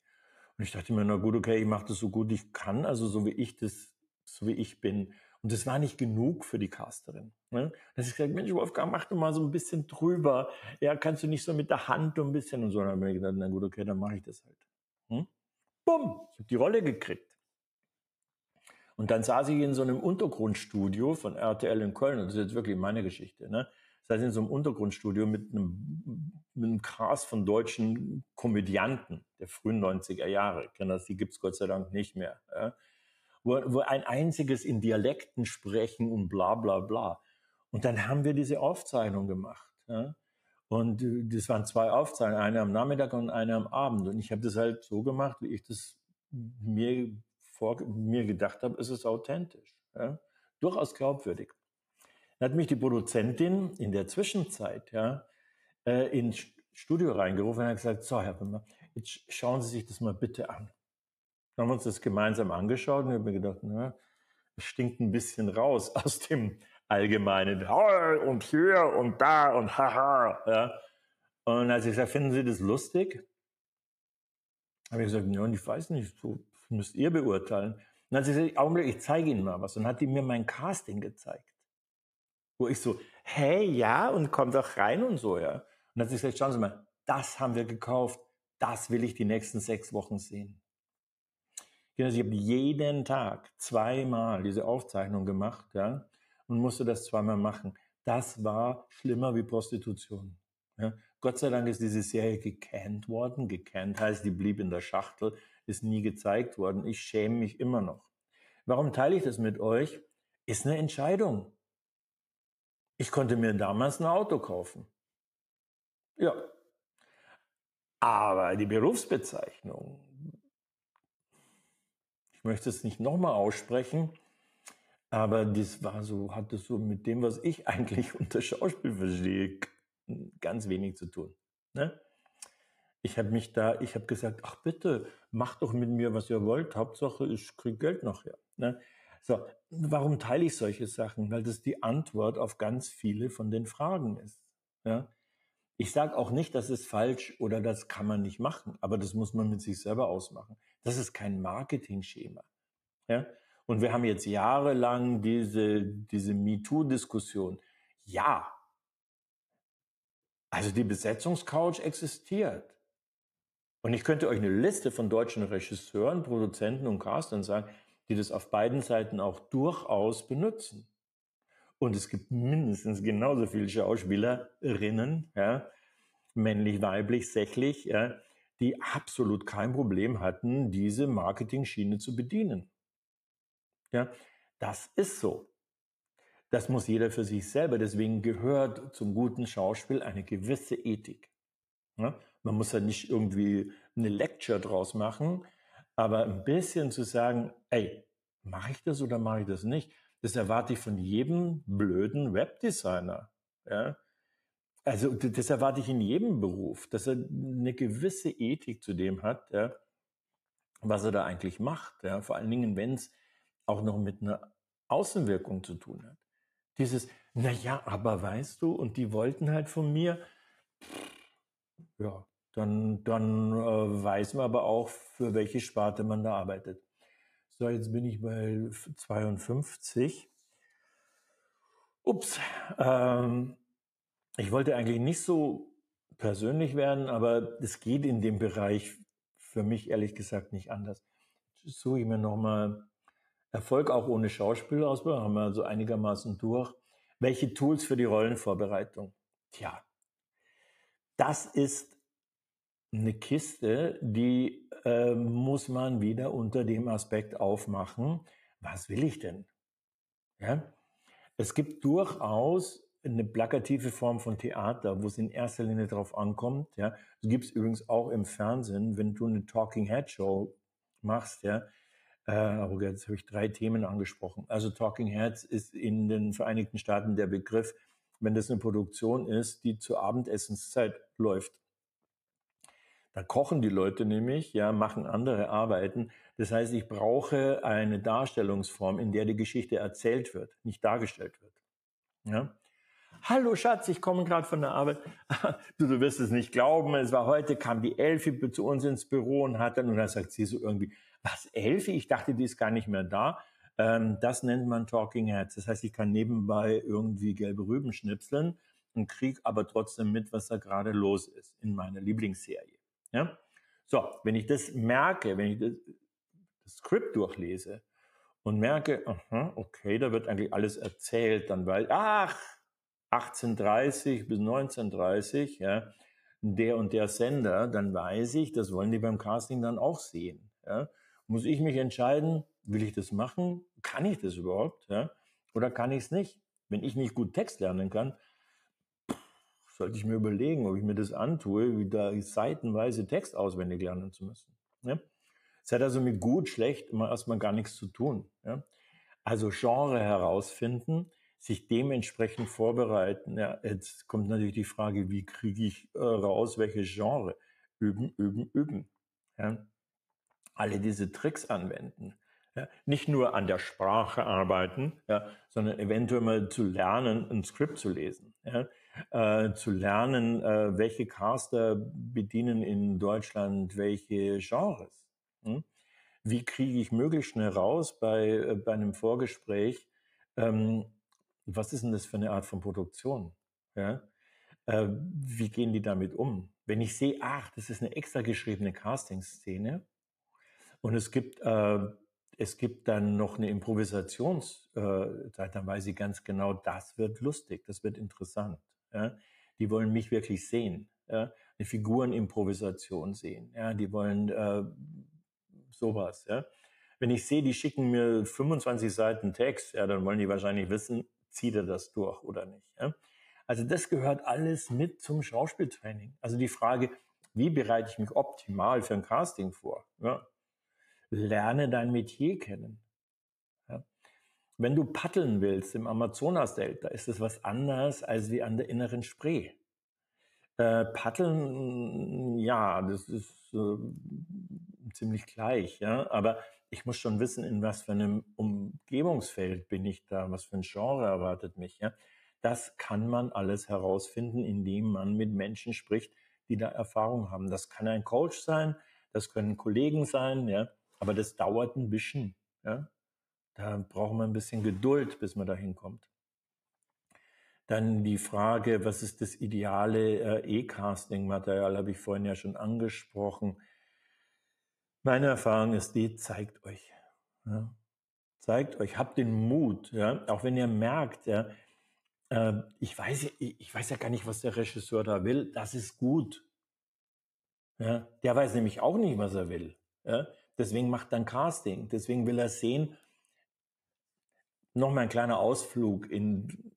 Und ich dachte mir, na gut, okay, ich mache das so gut ich kann, also so wie ich das, so wie ich bin. Und das war nicht genug für die Casterin. Ne? Da ich gesagt, Mensch, Wolfgang, mach doch mal so ein bisschen drüber. Ja, kannst du nicht so mit der Hand ein bisschen und so. Und dann habe ich gedacht, na gut, okay, dann mache ich das halt. Hm? Bumm, ich habe die Rolle gekriegt. Und dann saß ich in so einem Untergrundstudio von RTL in Köln, das ist jetzt wirklich meine Geschichte, ne? Das heißt, in so einem Untergrundstudio mit einem, mit einem Cast von deutschen Komödianten der frühen 90er Jahre. Das, die gibt's Gott sei Dank nicht mehr. Ja? Wo, wo ein einziges in Dialekten sprechen und bla bla bla. Und dann haben wir diese Aufzeichnung gemacht. Ja? Und äh, das waren zwei Aufzeichnungen, eine am Nachmittag und eine am Abend. Und ich habe das halt so gemacht, wie ich das mir, vor, mir gedacht habe, ist es authentisch. Ja? Durchaus glaubwürdig. Dann hat mich die Produzentin in der Zwischenzeit ja, äh, ins Studio reingerufen und hat gesagt, so Herr Wimmer, jetzt schauen Sie sich das mal bitte an. Dann haben wir uns das gemeinsam angeschaut und ich habe mir gedacht, na, es stinkt ein bisschen raus aus dem allgemeinen und hier und da und haha. Ja. Und als ich gesagt, finden Sie das lustig? Habe ich gesagt, ja, ich weiß nicht, so müsst ihr beurteilen. Und dann hat sie gesagt, Augenblick, ich zeige Ihnen mal was. Und hat die mir mein Casting gezeigt. Wo ich so, hey, ja, und komm doch rein und so, ja. Und dann hat sie gesagt, schauen Sie mal, das haben wir gekauft. Das will ich die nächsten sechs Wochen sehen. Also ich habe jeden Tag zweimal diese Aufzeichnung gemacht, ja, und musste das zweimal machen. Das war schlimmer wie Prostitution. Ja. Gott sei Dank ist diese Serie gecannt worden. Gecannt heißt, die blieb in der Schachtel, ist nie gezeigt worden. Ich schäme mich immer noch. Warum teile ich das mit euch? Ist eine Entscheidung. Ich konnte mir damals ein Auto kaufen. Ja. Aber die Berufsbezeichnung, ich möchte es nicht nochmal aussprechen, aber das war so, hatte so mit dem, was ich eigentlich unter Schauspiel verstehe, ganz wenig zu tun. Ne? Ich habe mich da, ich habe gesagt, ach bitte, macht doch mit mir, was ihr wollt. Hauptsache, ich kriege Geld nachher. Ne? So, warum teile ich solche Sachen? Weil das die Antwort auf ganz viele von den Fragen ist. Ja? Ich sage auch nicht, das ist falsch oder das kann man nicht machen, aber das muss man mit sich selber ausmachen. Das ist kein Marketing-Schema. Ja? Und wir haben jetzt jahrelang diese, diese MeToo-Diskussion. Ja, also die Besetzungscouch existiert. Und ich könnte euch eine Liste von deutschen Regisseuren, Produzenten und Castern sagen, die das auf beiden Seiten auch durchaus benutzen. Und es gibt mindestens genauso viele Schauspielerinnen, ja, männlich, weiblich, sächlich, ja, die absolut kein Problem hatten, diese Marketing-Schiene zu bedienen. Ja, das ist so. Das muss jeder für sich selber. Deswegen gehört zum guten Schauspiel eine gewisse Ethik. Ja, man muss ja nicht irgendwie eine Lecture draus machen, aber ein bisschen zu sagen, ey, mache ich das oder mache ich das nicht? Das erwarte ich von jedem blöden Webdesigner. Ja? Also das erwarte ich in jedem Beruf, dass er eine gewisse Ethik zu dem hat, ja, was er da eigentlich macht. Ja? Vor allen Dingen, wenn es auch noch mit einer Außenwirkung zu tun hat. Dieses, na ja, aber weißt du, und die wollten halt von mir, ja, dann, dann äh, weiß man aber auch, für welche Sparte man da arbeitet. So, jetzt bin ich bei 52. Ups. Ähm, ich wollte eigentlich nicht so persönlich werden, aber es geht in dem Bereich für mich ehrlich gesagt nicht anders. Jetzt suche ich mir nochmal Erfolg auch ohne Schauspielausbildung, haben wir also einigermaßen durch. Welche Tools für die Rollenvorbereitung? Tja, das ist eine Kiste, die äh, muss man wieder unter dem Aspekt aufmachen. Was will ich denn? Ja? Es gibt durchaus eine plakative Form von Theater, wo es in erster Linie darauf ankommt. Ja, das gibt es übrigens auch im Fernsehen, wenn du eine Talking Head Show machst. Ja, äh, aber jetzt habe ich drei Themen angesprochen. Also Talking Heads ist in den Vereinigten Staaten der Begriff, wenn das eine Produktion ist, die zur Abendessenszeit läuft. Da kochen die Leute nämlich, ja, machen andere Arbeiten. Das heißt, ich brauche eine Darstellungsform, in der die Geschichte erzählt wird, nicht dargestellt wird. Ja? Hallo Schatz, ich komme gerade von der Arbeit. Du, du wirst es nicht glauben. Es war heute, kam die Elfi zu uns ins Büro und hat dann, und dann sagt sie so irgendwie, was, Elfi? Ich dachte, die ist gar nicht mehr da. Ähm, das nennt man Talking Heads. Das heißt, ich kann nebenbei irgendwie gelbe Rüben schnipseln und kriege aber trotzdem mit, was da gerade los ist in meiner Lieblingsserie. Ja? So, wenn ich das merke, wenn ich das, das Skript durchlese und merke, aha, okay, da wird eigentlich alles erzählt, dann weiß, ach, 1830 bis 1930, ja, der und der Sender, dann weiß ich, das wollen die beim Casting dann auch sehen. Ja. Muss ich mich entscheiden, will ich das machen? Kann ich das überhaupt? Ja? Oder kann ich es nicht? Wenn ich nicht gut Text lernen kann, sollte ich mir überlegen, ob ich mir das antue, wieder seitenweise Text auswendig lernen zu müssen. Ja? Es hat also mit gut, schlecht immer erstmal gar nichts zu tun. Ja? Also Genre herausfinden, sich dementsprechend vorbereiten. Ja, jetzt kommt natürlich die Frage, wie kriege ich äh, raus, welche Genre? Üben, üben, üben. Ja? Alle diese Tricks anwenden. Ja, nicht nur an der Sprache arbeiten, ja, sondern eventuell mal zu lernen, ein Skript zu lesen. Ja, äh, zu lernen, äh, welche Caster bedienen in Deutschland welche Genres. Hm? Wie kriege ich möglichst schnell raus bei, äh, bei einem Vorgespräch, ähm, was ist denn das für eine Art von Produktion? Ja? Äh, wie gehen die damit um? Wenn ich sehe, ach, das ist eine extra geschriebene Casting-Szene und es gibt äh, es gibt dann noch eine Improvisationszeit, äh, dann weiß ich ganz genau, das wird lustig, das wird interessant. Ja? Die wollen mich wirklich sehen, ja? eine Figurenimprovisation sehen. Ja? Die wollen äh, sowas. Ja? Wenn ich sehe, die schicken mir 25 Seiten Text, ja, dann wollen die wahrscheinlich wissen, zieht er das durch oder nicht. Ja? Also das gehört alles mit zum Schauspieltraining. Also die Frage, wie bereite ich mich optimal für ein Casting vor? Ja, lerne dein Metier kennen. Ja. Wenn du paddeln willst im Amazonasdelta, ist es was anderes als wie an der inneren Spree. Äh, paddeln, ja, das ist äh, ziemlich gleich, ja, aber ich muss schon wissen, in was für einem Umgebungsfeld bin ich da, was für ein Genre erwartet mich, ja. Das kann man alles herausfinden, indem man mit Menschen spricht, die da Erfahrung haben. Das kann ein Coach sein, das können Kollegen sein, ja. Aber das dauert ein bisschen. Ja? Da braucht man ein bisschen Geduld, bis man da hinkommt. Dann die Frage, was ist das ideale äh, E-Casting-Material, habe ich vorhin ja schon angesprochen. Meine Erfahrung ist die, zeigt euch. Ja? Zeigt euch, habt den Mut, ja? auch wenn ihr merkt, ja, äh, ich, weiß, ich weiß ja gar nicht, was der Regisseur da will, das ist gut. Ja? Der weiß nämlich auch nicht, was er will. Ja? Deswegen macht er ein Casting. Deswegen will er sehen, nochmal ein kleiner Ausflug in,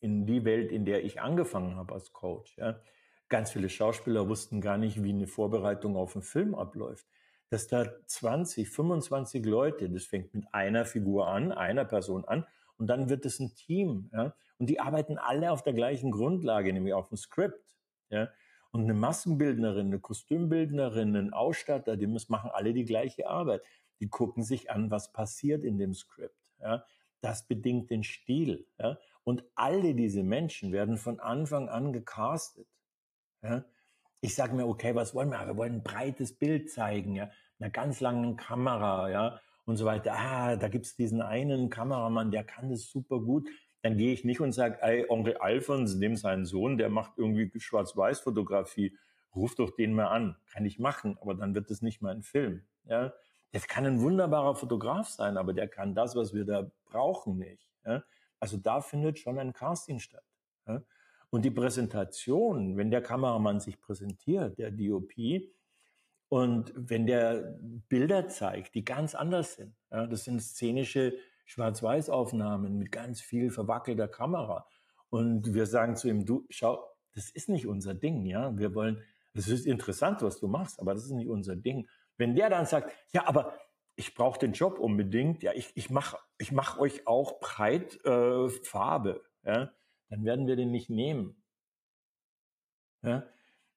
in die Welt, in der ich angefangen habe als Coach. Ja. Ganz viele Schauspieler wussten gar nicht, wie eine Vorbereitung auf einen Film abläuft. Dass da 20, 25 Leute, das fängt mit einer Figur an, einer Person an, und dann wird es ein Team. Ja. Und die arbeiten alle auf der gleichen Grundlage, nämlich auf dem Skript. Ja. Und eine Maskenbildnerin, eine Kostümbildnerin, ein Ausstatter, die müssen, machen alle die gleiche Arbeit. Die gucken sich an, was passiert in dem Skript. Ja. Das bedingt den Stil. Ja. Und alle diese Menschen werden von Anfang an gecastet. Ja. Ich sage mir, okay, was wollen wir? Wir wollen ein breites Bild zeigen, ja, einer ganz langen Kamera, ja, und so weiter. Ah, da gibt's diesen einen Kameramann, der kann das super gut dann gehe ich nicht und sage, ey, Onkel Alfons, dem seinen Sohn, der macht irgendwie Schwarz-Weiß-Fotografie, ruf doch den mal an. Kann ich machen, aber dann wird es nicht mal ein Film. Ja? Das kann ein wunderbarer Fotograf sein, aber der kann das, was wir da brauchen, nicht. Ja? Also da findet schon ein Casting statt. Ja? Und die Präsentation, wenn der Kameramann sich präsentiert, der DOP, und wenn der Bilder zeigt, die ganz anders sind, ja, das sind szenische Schwarz-Weiß-Aufnahmen mit ganz viel verwackelter Kamera. Und wir sagen zu ihm, du, schau, das ist nicht unser Ding, ja. Wir wollen, das ist interessant, was du machst, aber das ist nicht unser Ding. Wenn der dann sagt, ja, aber ich brauche den Job unbedingt, ja, ich, ich mache ich mach euch auch breit äh, Farbe, ja, dann werden wir den nicht nehmen. Ja?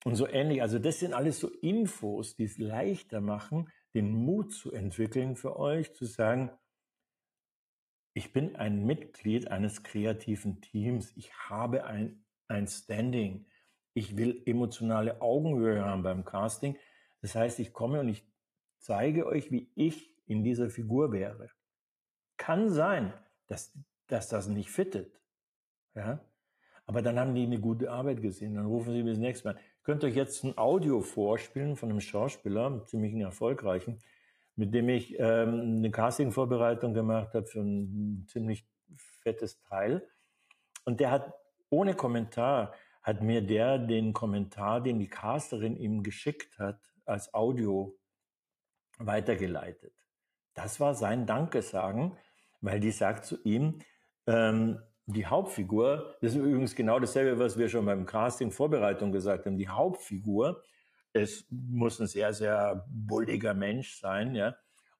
Und so ähnlich, also das sind alles so Infos, die es leichter machen, den Mut zu entwickeln für euch, zu sagen, ich bin ein Mitglied eines kreativen Teams. Ich habe ein, ein Standing. Ich will emotionale Augenhöhe haben beim Casting. Das heißt, ich komme und ich zeige euch, wie ich in dieser Figur wäre. Kann sein, dass, dass das nicht fittet. Ja? Aber dann haben die eine gute Arbeit gesehen. Dann rufen sie bis nächstes Mal. Ich könnte euch jetzt ein Audio vorspielen von einem Schauspieler, einem ziemlich erfolgreichen, mit dem ich ähm, eine Casting-Vorbereitung gemacht habe für ein ziemlich fettes Teil. Und der hat ohne Kommentar, hat mir der den Kommentar, den die Casterin ihm geschickt hat, als Audio weitergeleitet. Das war sein Dankesagen, weil die sagt zu ihm, ähm, die Hauptfigur, das ist übrigens genau dasselbe, was wir schon beim Casting Vorbereitung gesagt haben. Die Hauptfigur, es muss ein sehr, sehr bulliger Mensch sein, ja.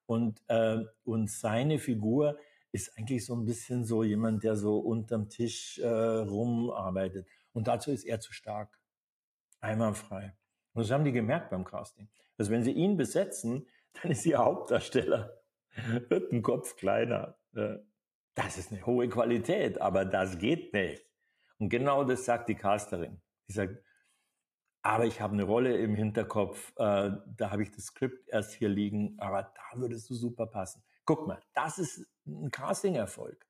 Und, äh, und seine Figur ist eigentlich so ein bisschen so jemand, der so unterm Tisch äh, rumarbeitet. Und dazu ist er zu stark. Einwandfrei. Und das haben die gemerkt beim Casting. Also wenn sie ihn besetzen, dann ist ihr Hauptdarsteller, wird ein Kopf kleiner. Das ist eine hohe Qualität, aber das geht nicht. Und genau das sagt die Casterin. Die sagt, aber ich habe eine Rolle im Hinterkopf, äh, da habe ich das Skript erst hier liegen, aber da würdest du super passen. Guck mal, das ist ein Casting-Erfolg.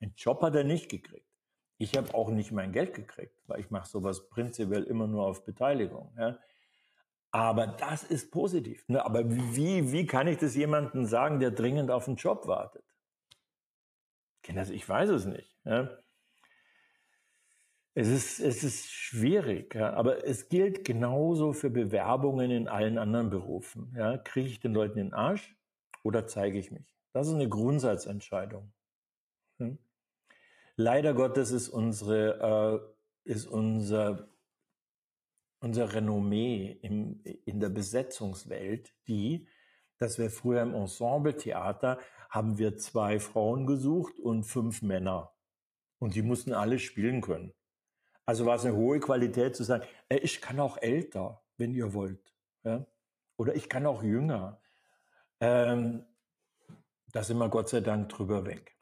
Ein Job hat er nicht gekriegt. Ich habe auch nicht mein Geld gekriegt, weil ich mache sowas prinzipiell immer nur auf Beteiligung. Ja. Aber das ist positiv. Ne? Aber wie, wie kann ich das jemandem sagen, der dringend auf einen Job wartet? Ich weiß es nicht. Ja? Es ist, es ist schwierig, ja? aber es gilt genauso für Bewerbungen in allen anderen Berufen. Ja? Kriege ich den Leuten den Arsch oder zeige ich mich? Das ist eine Grundsatzentscheidung. Hm? Leider Gottes ist unsere, äh, ist unser unser Renommee im, in der Besetzungswelt die, dass wir früher im Ensemble-Theater haben wir zwei Frauen gesucht und fünf Männer. Und die mussten alle spielen können. Also war es eine hohe Qualität zu sagen, äh, ich kann auch älter, wenn ihr wollt. Ja? Oder ich kann auch jünger. Ähm, da sind wir Gott sei Dank drüber weg.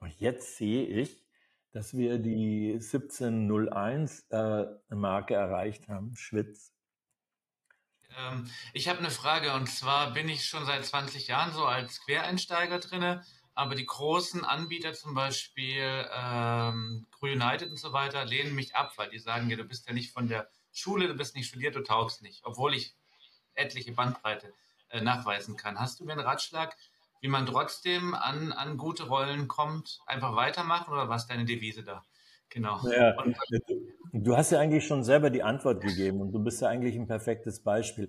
Und jetzt sehe ich, dass wir die 1701 äh, Marke erreicht haben, Schwitz. Ähm, ich habe eine Frage und zwar bin ich schon seit 20 Jahren so als Quereinsteiger drinne, aber die großen Anbieter zum Beispiel ähm, Crew United und so weiter lehnen mich ab, weil die sagen, ja, du bist ja nicht von der Schule, du bist nicht studiert, du taugst nicht, obwohl ich etliche Bandbreite äh, nachweisen kann. Hast du mir einen Ratschlag, wie man trotzdem an, an gute Rollen kommt, einfach weitermachen oder was ist deine Devise da? Genau. Ja, du hast ja eigentlich schon selber die Antwort gegeben und du bist ja eigentlich ein perfektes Beispiel.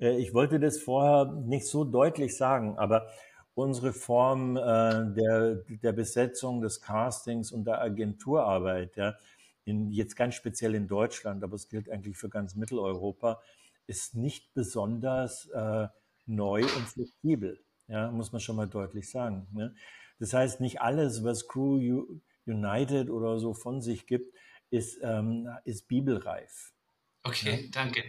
Äh, ich wollte das vorher nicht so deutlich sagen, aber unsere Form äh, der, der Besetzung, des Castings und der Agenturarbeit, ja, in, jetzt ganz speziell in Deutschland, aber es gilt eigentlich für ganz Mitteleuropa, ist nicht besonders äh, neu und flexibel. Ja, muss man schon mal deutlich sagen. Ne? Das heißt, nicht alles, was Crew United oder so von sich gibt, ist, ähm, ist bibelreif. Okay, ja? danke.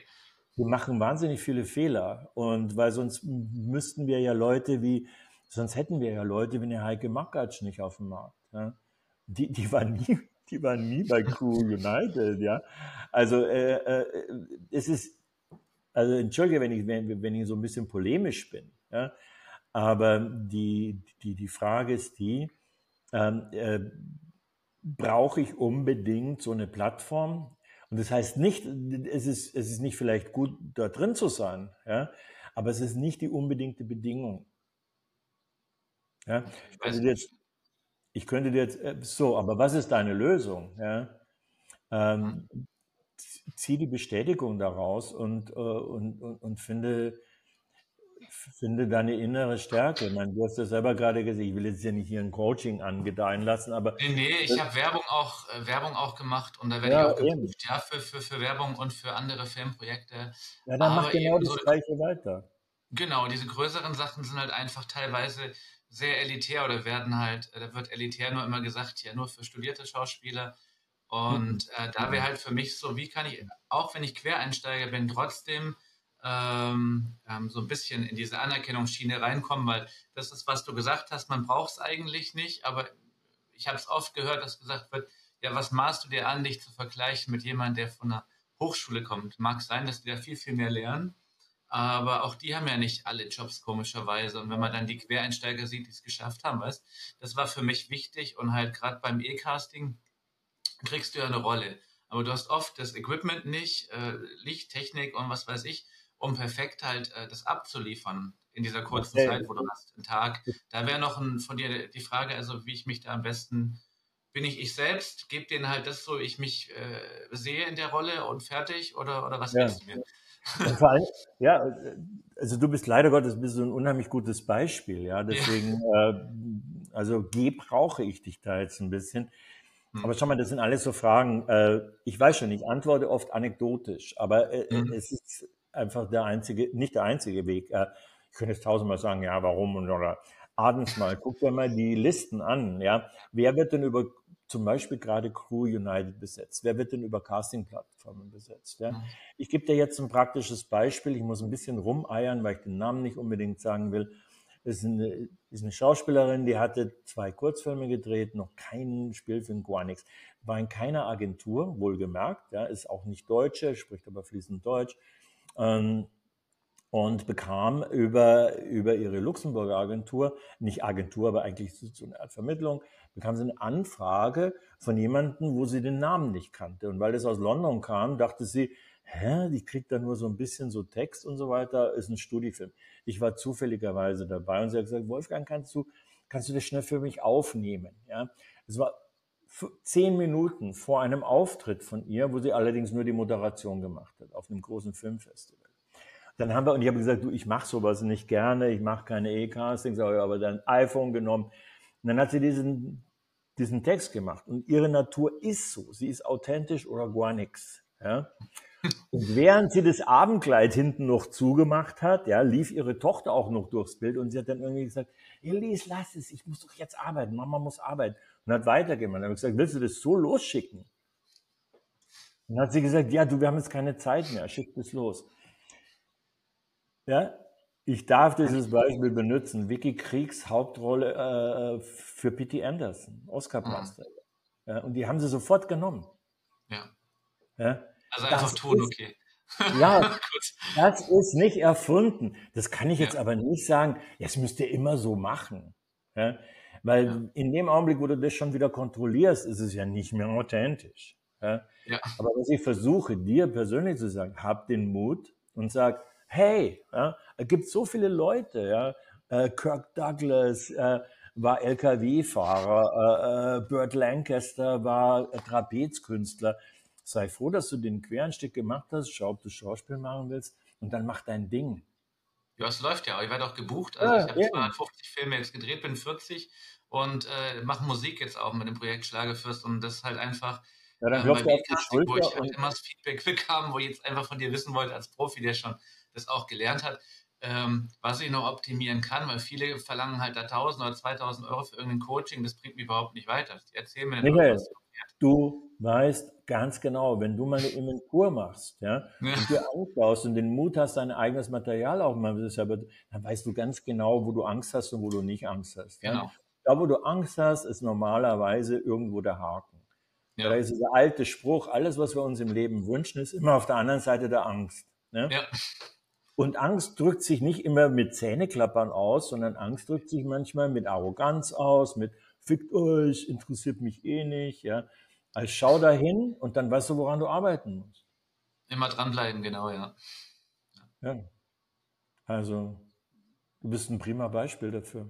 Wir machen wahnsinnig viele Fehler und weil sonst müssten wir ja Leute wie, sonst hätten wir ja Leute wie eine Heike Makatsch nicht auf dem Markt. Ja? Die, die war nie, die war nie bei Crew United, ja. Also äh, äh, es ist, also entschuldige, wenn ich, wenn, wenn ich so ein bisschen polemisch bin, ja. Aber die, die, die Frage ist die, ähm, äh, brauche ich unbedingt so eine Plattform? Und das heißt nicht, es ist, es ist nicht vielleicht gut, da drin zu sein, ja, aber es ist nicht die unbedingte Bedingung. Ja, ich, könnte dir jetzt, ich könnte dir jetzt, äh, so, aber was ist deine Lösung? Ja? Ähm, zieh die Bestätigung daraus und, äh, und, und, und finde finde deine innere Stärke. Ich meine, du hast ja selber gerade gesagt, ich will jetzt ja nicht hier ein Coaching angedeihen lassen, aber. Nee, nee, ich habe Werbung auch, äh, Werbung auch gemacht und da werde ja, ich auch geprüft, ja, für, für, für Werbung und für andere Filmprojekte. Ja, dann mach genau das so, Gleiche weiter. Genau, diese größeren Sachen sind halt einfach teilweise sehr elitär oder werden halt, äh, da wird elitär nur immer gesagt, ja, nur für studierte Schauspieler. Und mhm. äh, da wäre halt für mich so, wie kann ich, auch wenn ich Quereinsteiger bin, trotzdem ähm, ähm, so ein bisschen in diese Anerkennungsschiene reinkommen, weil das ist, was du gesagt hast, man braucht es eigentlich nicht, aber ich habe es oft gehört, dass gesagt wird, ja, was maßt du dir an, dich zu vergleichen mit jemandem, der von einer Hochschule kommt? Mag sein, dass die da viel, viel mehr lernen, aber auch die haben ja nicht alle Jobs komischerweise. Und wenn man dann die Quereinsteiger sieht, die es geschafft haben, weißt, das war für mich wichtig und halt gerade beim E-Casting kriegst du ja eine Rolle. Aber du hast oft das Equipment nicht, äh, Lichttechnik und was weiß ich um perfekt halt äh, das abzuliefern in dieser kurzen okay. Zeit, wo du hast, einen Tag. Da wäre noch ein, von dir die Frage, also wie ich mich da am besten, bin ich ich selbst, gebe denen halt das so, ich mich äh, sehe in der Rolle und fertig oder, oder was ja. du mir? Allem, ja, also du bist leider Gottes bist so ein unheimlich gutes Beispiel, ja. Deswegen, ja. Äh, also geh brauche ich dich da jetzt ein bisschen. Hm. Aber schau mal, das sind alles so Fragen. Äh, ich weiß schon, ich antworte oft anekdotisch, aber äh, hm. es ist einfach der einzige, nicht der einzige Weg. Äh, ich könnte jetzt tausendmal sagen, ja, warum und oder abends mal, guck dir mal die Listen an, ja. Wer wird denn über zum Beispiel gerade Crew United besetzt? Wer wird denn über Casting-Plattformen besetzt? Ja? Ich gebe dir jetzt ein praktisches Beispiel. Ich muss ein bisschen rumeiern, weil ich den Namen nicht unbedingt sagen will. Das ist eine, ist eine Schauspielerin, die hatte zwei Kurzfilme gedreht, noch keinen Spielfilm, gar nichts. War in keiner Agentur, wohlgemerkt, ja, ist auch nicht Deutsche, spricht aber fließend Deutsch. Ähm, und bekam über, über ihre Luxemburger Agentur, nicht Agentur, aber eigentlich so eine Art Vermittlung, bekam sie eine Anfrage von jemandem, wo sie den Namen nicht kannte. Und weil das aus London kam, dachte sie, hä, die kriegt da nur so ein bisschen so Text und so weiter, ist ein Studiefilm. Ich war zufälligerweise dabei und sie hat gesagt, Wolfgang, kannst du, kannst du das schnell für mich aufnehmen? Ja, es war zehn Minuten vor einem Auftritt von ihr, wo sie allerdings nur die Moderation gemacht hat auf einem großen Filmfestival. Dann haben wir, und ich habe gesagt, du, ich mache sowas nicht gerne, ich mache keine E-Castings, aber dann iPhone genommen. Und dann hat sie diesen, diesen Text gemacht. Und ihre Natur ist so. Sie ist authentisch oder gar nichts. Ja? Und während sie das Abendkleid hinten noch zugemacht hat, ja, lief ihre Tochter auch noch durchs Bild und sie hat dann irgendwie gesagt, Elise, lass es, ich muss doch jetzt arbeiten, Mama muss arbeiten. Und hat weitergemacht. Dann habe ich gesagt, willst du das so losschicken? Und dann hat sie gesagt, ja, du, wir haben jetzt keine Zeit mehr, schick das los. Ja, ich darf dieses Beispiel benutzen. Vicky Kriegs Hauptrolle äh, für P.T. Anderson, Oscar-Preis. Mhm. Ja, und die haben sie sofort genommen. Ja. ja? Also einfach tun, okay. Ja, das ist nicht erfunden. Das kann ich jetzt ja. aber nicht sagen, das müsst ihr immer so machen. Ja? Weil ja. in dem Augenblick, wo du das schon wieder kontrollierst, ist es ja nicht mehr authentisch. Ja. Aber was ich versuche, dir persönlich zu sagen, hab den Mut und sag, hey, ja, es gibt so viele Leute, ja, äh, Kirk Douglas äh, war LKW-Fahrer, äh, äh, Burt Lancaster war Trapezkünstler. Sei froh, dass du den Querenstück gemacht hast, schau, ob du Schauspiel machen willst und dann mach dein Ding. Ja, es läuft ja. Ich werde auch gebucht. Also ja, ich habe ja. 250 Filme jetzt gedreht, bin 40 und äh, mache Musik jetzt auch mit dem Projekt Schlagefürst und das ist halt einfach ja, dann äh, bei Casting, wo ich halt immer das Feedback bekam, wo ich jetzt einfach von dir wissen wollte als Profi, der schon das auch gelernt hat, ähm, was ich noch optimieren kann, weil viele verlangen halt da 1000 oder 2000 Euro für irgendein Coaching, das bringt mich überhaupt nicht weiter. Erzähl mir Michael, was du weißt ganz genau, wenn du mal eine Inventur machst, ja, ja. und dir anschaust und den Mut hast, dein eigenes Material auch mal selber, dann weißt du ganz genau, wo du Angst hast und wo du nicht Angst hast. Ja? Genau. Da, wo du Angst hast, ist normalerweise irgendwo der Haken. Ja. Da ist dieser alte Spruch, alles, was wir uns im Leben wünschen, ist immer auf der anderen Seite der Angst. Ne? Ja. Und Angst drückt sich nicht immer mit Zähneklappern aus, sondern Angst drückt sich manchmal mit Arroganz aus, mit fickt euch, interessiert mich eh nicht, ja. Also schau dahin und dann weißt du, woran du arbeiten musst. Immer dranbleiben, genau, ja. Ja. Also, du bist ein prima Beispiel dafür.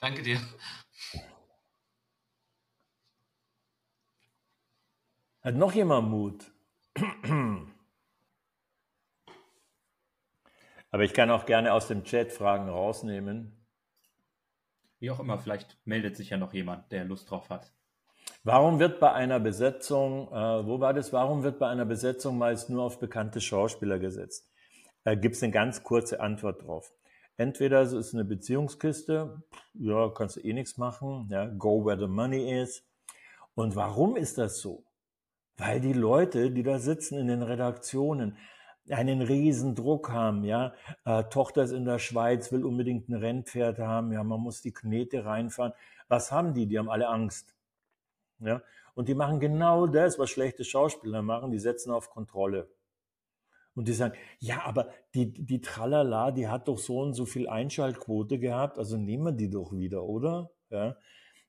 Danke dir. Hat noch jemand Mut? Aber ich kann auch gerne aus dem Chat Fragen rausnehmen. Wie auch immer, vielleicht meldet sich ja noch jemand, der Lust drauf hat. Warum wird bei einer Besetzung, äh, wo war das, warum wird bei einer Besetzung meist nur auf bekannte Schauspieler gesetzt? Da gibt es eine ganz kurze Antwort drauf. Entweder es ist eine Beziehungskiste, ja, kannst du eh nichts machen, ja, go where the money is. Und warum ist das so? Weil die Leute, die da sitzen in den Redaktionen, einen riesen Druck haben, ja. Äh, Tochter ist in der Schweiz, will unbedingt ein Rennpferd haben, ja, man muss die Knete reinfahren. Was haben die? Die haben alle Angst. Ja. Und die machen genau das, was schlechte Schauspieler machen, die setzen auf Kontrolle. Und die sagen, ja, aber die, die Tralala, die hat doch so und so viel Einschaltquote gehabt, also nehmen wir die doch wieder, oder? Ja.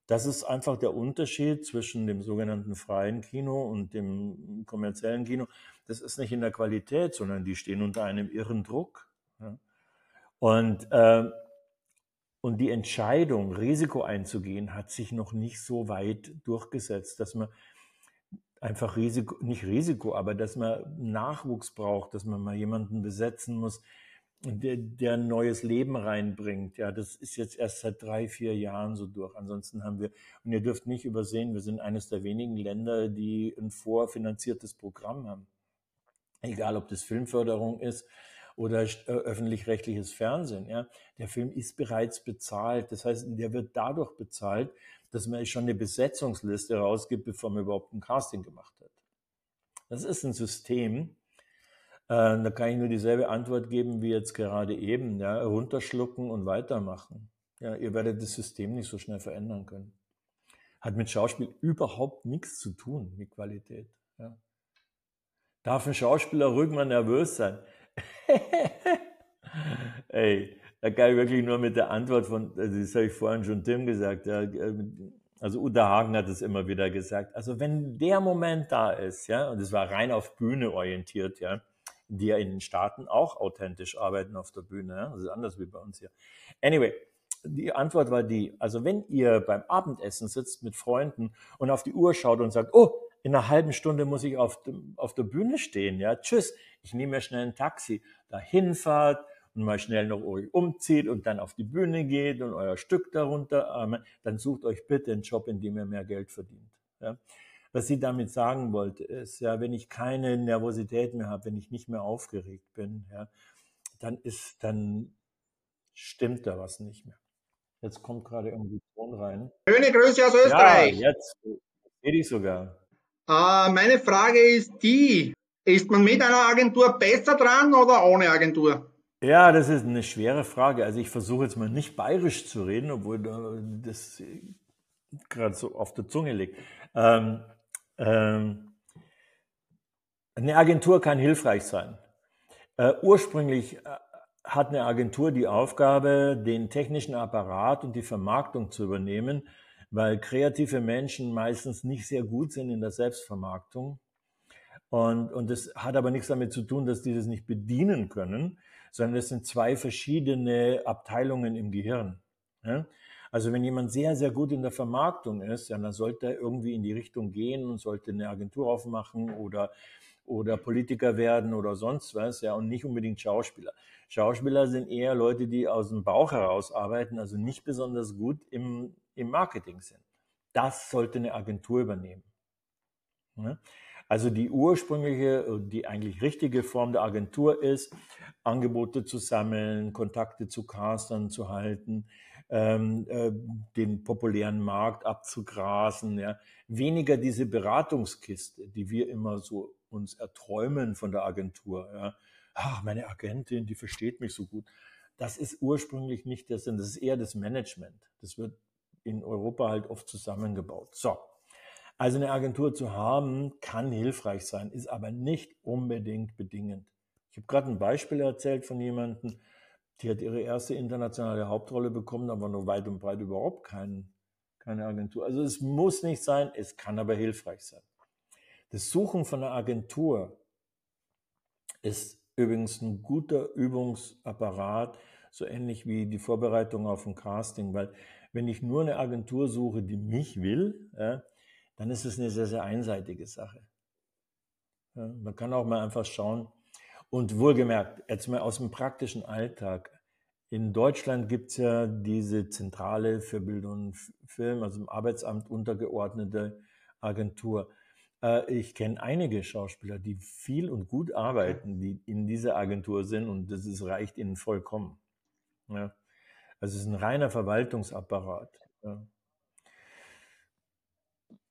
Das ist einfach der Unterschied zwischen dem sogenannten freien Kino und dem kommerziellen Kino. Das ist nicht in der Qualität, sondern die stehen unter einem irren Druck. Und, äh, und die Entscheidung, Risiko einzugehen, hat sich noch nicht so weit durchgesetzt, dass man einfach Risiko, nicht Risiko, aber dass man Nachwuchs braucht, dass man mal jemanden besetzen muss, der, der neues Leben reinbringt. Ja, das ist jetzt erst seit drei, vier Jahren so durch. Ansonsten haben wir, und ihr dürft nicht übersehen, wir sind eines der wenigen Länder, die ein vorfinanziertes Programm haben. Egal, ob das Filmförderung ist oder äh, öffentlich-rechtliches Fernsehen. Ja, der Film ist bereits bezahlt. Das heißt, der wird dadurch bezahlt, dass man schon eine Besetzungsliste rausgibt, bevor man überhaupt ein Casting gemacht hat. Das ist ein System, da kann ich nur dieselbe Antwort geben wie jetzt gerade eben. Ja, runterschlucken und weitermachen. Ja, ihr werdet das System nicht so schnell verändern können. Hat mit Schauspiel überhaupt nichts zu tun, mit Qualität. Ja. Darf ein Schauspieler ruhig mal nervös sein? Ey, da kann ich wirklich nur mit der Antwort von, also das habe ich vorhin schon Tim gesagt, ja, also Uta Hagen hat es immer wieder gesagt. Also wenn der Moment da ist, ja, und es war rein auf Bühne orientiert, ja, die ja in den Staaten auch authentisch arbeiten auf der Bühne. Das ist anders wie bei uns hier. Anyway, die Antwort war die, also wenn ihr beim Abendessen sitzt mit Freunden und auf die Uhr schaut und sagt, oh, in einer halben Stunde muss ich auf, dem, auf der Bühne stehen, ja, tschüss, ich nehme mir schnell ein Taxi, dahin fahrt und mal schnell noch euch umzieht und dann auf die Bühne geht und euer Stück darunter, dann sucht euch bitte einen Job, in dem ihr mehr Geld verdient. Ja. Was sie damit sagen wollte, ist, ja, wenn ich keine Nervosität mehr habe, wenn ich nicht mehr aufgeregt bin, ja, dann ist, dann stimmt da was nicht mehr. Jetzt kommt gerade irgendwie Ton rein. Schöne Grüße aus Österreich. Ja, jetzt sehe ich sogar. Äh, meine Frage ist die, ist man mit einer Agentur besser dran oder ohne Agentur? Ja, das ist eine schwere Frage. Also ich versuche jetzt mal nicht bayerisch zu reden, obwohl das gerade so auf der Zunge liegt. Ähm, ähm, eine Agentur kann hilfreich sein. Äh, ursprünglich äh, hat eine Agentur die Aufgabe, den technischen Apparat und die Vermarktung zu übernehmen, weil kreative Menschen meistens nicht sehr gut sind in der Selbstvermarktung. Und, und das hat aber nichts damit zu tun, dass die das nicht bedienen können, sondern es sind zwei verschiedene Abteilungen im Gehirn. Also wenn jemand sehr, sehr gut in der Vermarktung ist, ja, dann sollte er irgendwie in die Richtung gehen und sollte eine Agentur aufmachen oder, oder Politiker werden oder sonst was, ja, und nicht unbedingt Schauspieler. Schauspieler sind eher Leute, die aus dem Bauch heraus arbeiten, also nicht besonders gut im, im Marketing sind. Das sollte eine Agentur übernehmen. Ja? Also die ursprüngliche, die eigentlich richtige Form der Agentur ist, Angebote zu sammeln, Kontakte zu Castern zu halten, ähm, äh, den populären Markt abzugrasen. Ja. Weniger diese Beratungskiste, die wir immer so uns erträumen von der Agentur. Ja. Ach, meine Agentin, die versteht mich so gut. Das ist ursprünglich nicht der Sinn, das ist eher das Management. Das wird in Europa halt oft zusammengebaut. So. Also eine Agentur zu haben, kann hilfreich sein, ist aber nicht unbedingt bedingend. Ich habe gerade ein Beispiel erzählt von jemandem, die hat ihre erste internationale Hauptrolle bekommen, aber nur weit und breit überhaupt kein, keine Agentur. Also es muss nicht sein, es kann aber hilfreich sein. Das Suchen von einer Agentur ist übrigens ein guter Übungsapparat, so ähnlich wie die Vorbereitung auf ein Casting, weil wenn ich nur eine Agentur suche, die mich will, ja, dann ist es eine sehr, sehr einseitige Sache. Ja, man kann auch mal einfach schauen, und wohlgemerkt, jetzt mal aus dem praktischen Alltag. In Deutschland gibt es ja diese Zentrale für Bild und Film, also im Arbeitsamt untergeordnete Agentur. Äh, ich kenne einige Schauspieler, die viel und gut arbeiten, die in dieser Agentur sind und das ist, reicht ihnen vollkommen. Ja. Also es ist ein reiner Verwaltungsapparat. Ja.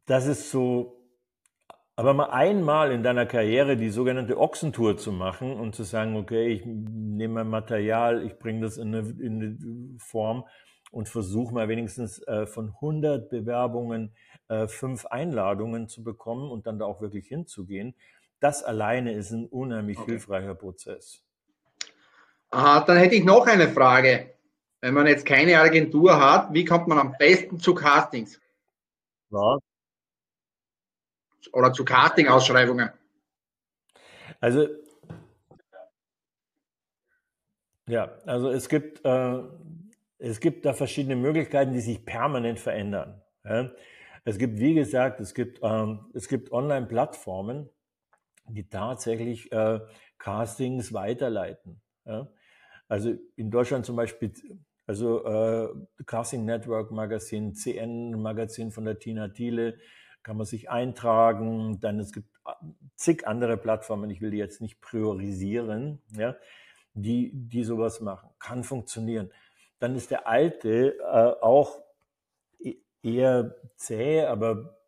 Das ist so aber mal einmal in deiner Karriere die sogenannte Ochsentour zu machen und zu sagen, okay, ich nehme mein Material, ich bringe das in eine, in eine Form und versuche mal wenigstens äh, von 100 Bewerbungen äh, fünf Einladungen zu bekommen und dann da auch wirklich hinzugehen. Das alleine ist ein unheimlich okay. hilfreicher Prozess. Aha, dann hätte ich noch eine Frage. Wenn man jetzt keine Agentur hat, wie kommt man am besten zu Castings? Ja, oder zu Karting-Ausschreibungen? Also ja, also es gibt, äh, es gibt da verschiedene Möglichkeiten, die sich permanent verändern. Ja? Es gibt, wie gesagt, es gibt, ähm, gibt Online-Plattformen, die tatsächlich äh, Castings weiterleiten. Ja? Also in Deutschland zum Beispiel, also äh, Casting Network Magazin, CN Magazin von der Tina Thiele, kann man sich eintragen. Dann es gibt zig andere Plattformen, ich will die jetzt nicht priorisieren, ja, die, die sowas machen. Kann funktionieren. Dann ist der alte äh, auch e-, eher zäh, aber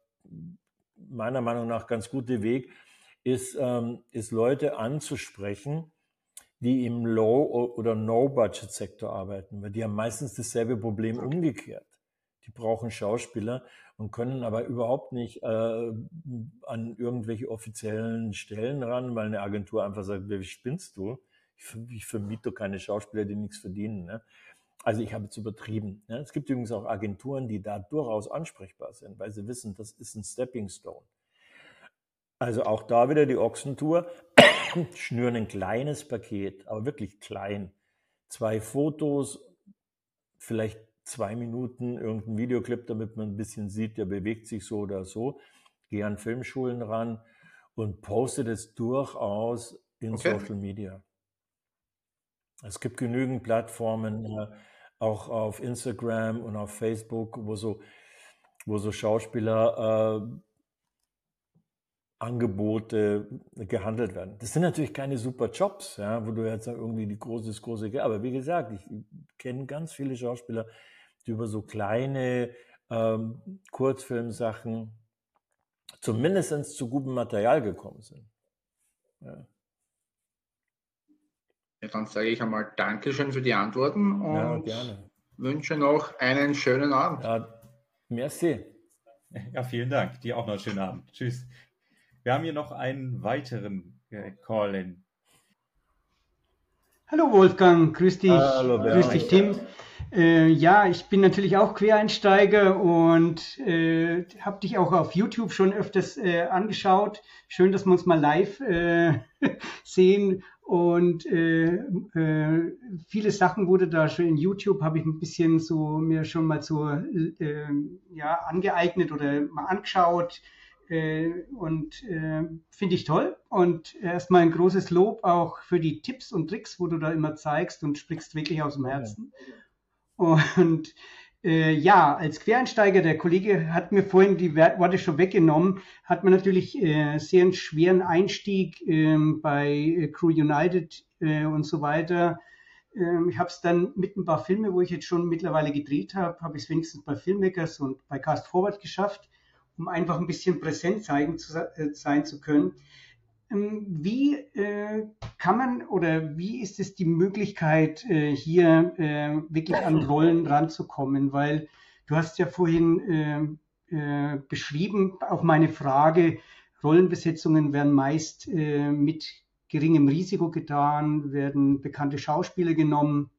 meiner Meinung nach ganz gute Weg, ist, ähm, ist Leute anzusprechen, die im Low- oder No-Budget-Sektor arbeiten, weil die haben meistens dasselbe Problem umgekehrt. Die brauchen Schauspieler und können aber überhaupt nicht äh, an irgendwelche offiziellen Stellen ran, weil eine Agentur einfach sagt, wie spinnst du? Ich, ich vermiete keine Schauspieler, die nichts verdienen. Ne? Also ich habe jetzt übertrieben. Ne? Es gibt übrigens auch Agenturen, die da durchaus ansprechbar sind, weil sie wissen, das ist ein Stepping Stone. Also auch da wieder die Ochsentour, schnüren ein kleines Paket, aber wirklich klein. Zwei Fotos, vielleicht zwei Minuten irgendein Videoclip, damit man ein bisschen sieht, der bewegt sich so oder so. Gehe an Filmschulen ran und poste das durchaus in okay. Social Media. Es gibt genügend Plattformen, äh, auch auf Instagram und auf Facebook, wo so, wo so Schauspieler äh, Angebote gehandelt werden. Das sind natürlich keine super Jobs, ja, wo du jetzt irgendwie die große, das große, aber wie gesagt, ich kenne ganz viele Schauspieler, über so kleine ähm, Kurzfilmsachen zumindest zu gutem Material gekommen sind. Ja. Ja, dann sage ich einmal Dankeschön für die Antworten und ja, wünsche noch einen schönen Abend. Ja, merci. Ja, vielen Dank. Dir auch noch einen schönen Abend. Tschüss. Wir haben hier noch einen weiteren äh, Call-in. Hallo Wolfgang, grüß dich. Hallo, grüß dich, Tim. Äh, ja, ich bin natürlich auch Quereinsteiger und äh, habe dich auch auf YouTube schon öfters äh, angeschaut. Schön, dass wir uns mal live äh, sehen. Und äh, äh, viele Sachen wurde da schon in YouTube, habe ich ein bisschen so mir schon mal so ja, angeeignet oder mal angeschaut. und finde ich toll. Und erstmal ein großes Lob auch für die Tipps und Tricks, wo du da immer zeigst und sprichst wirklich aus dem Herzen. Ja. Und äh, ja, als Quereinsteiger, der Kollege hat mir vorhin die Worte schon weggenommen, hat man natürlich äh, sehr einen schweren Einstieg ähm, bei äh, Crew United äh, und so weiter. Ähm, ich habe es dann mit ein paar Filmen, wo ich jetzt schon mittlerweile gedreht habe, habe ich es wenigstens bei Filmmakers und bei Cast Forward geschafft, um einfach ein bisschen präsent zeigen zu, äh, sein zu können. Ähm, wie äh, kann man oder wie ist es die Möglichkeit, äh, hier äh, wirklich an Rollen ranzukommen? Weil du hast ja vorhin äh, äh, beschrieben, auf meine Frage, Rollenbesetzungen werden meist äh, mit geringem Risiko getan, werden bekannte Schauspieler genommen.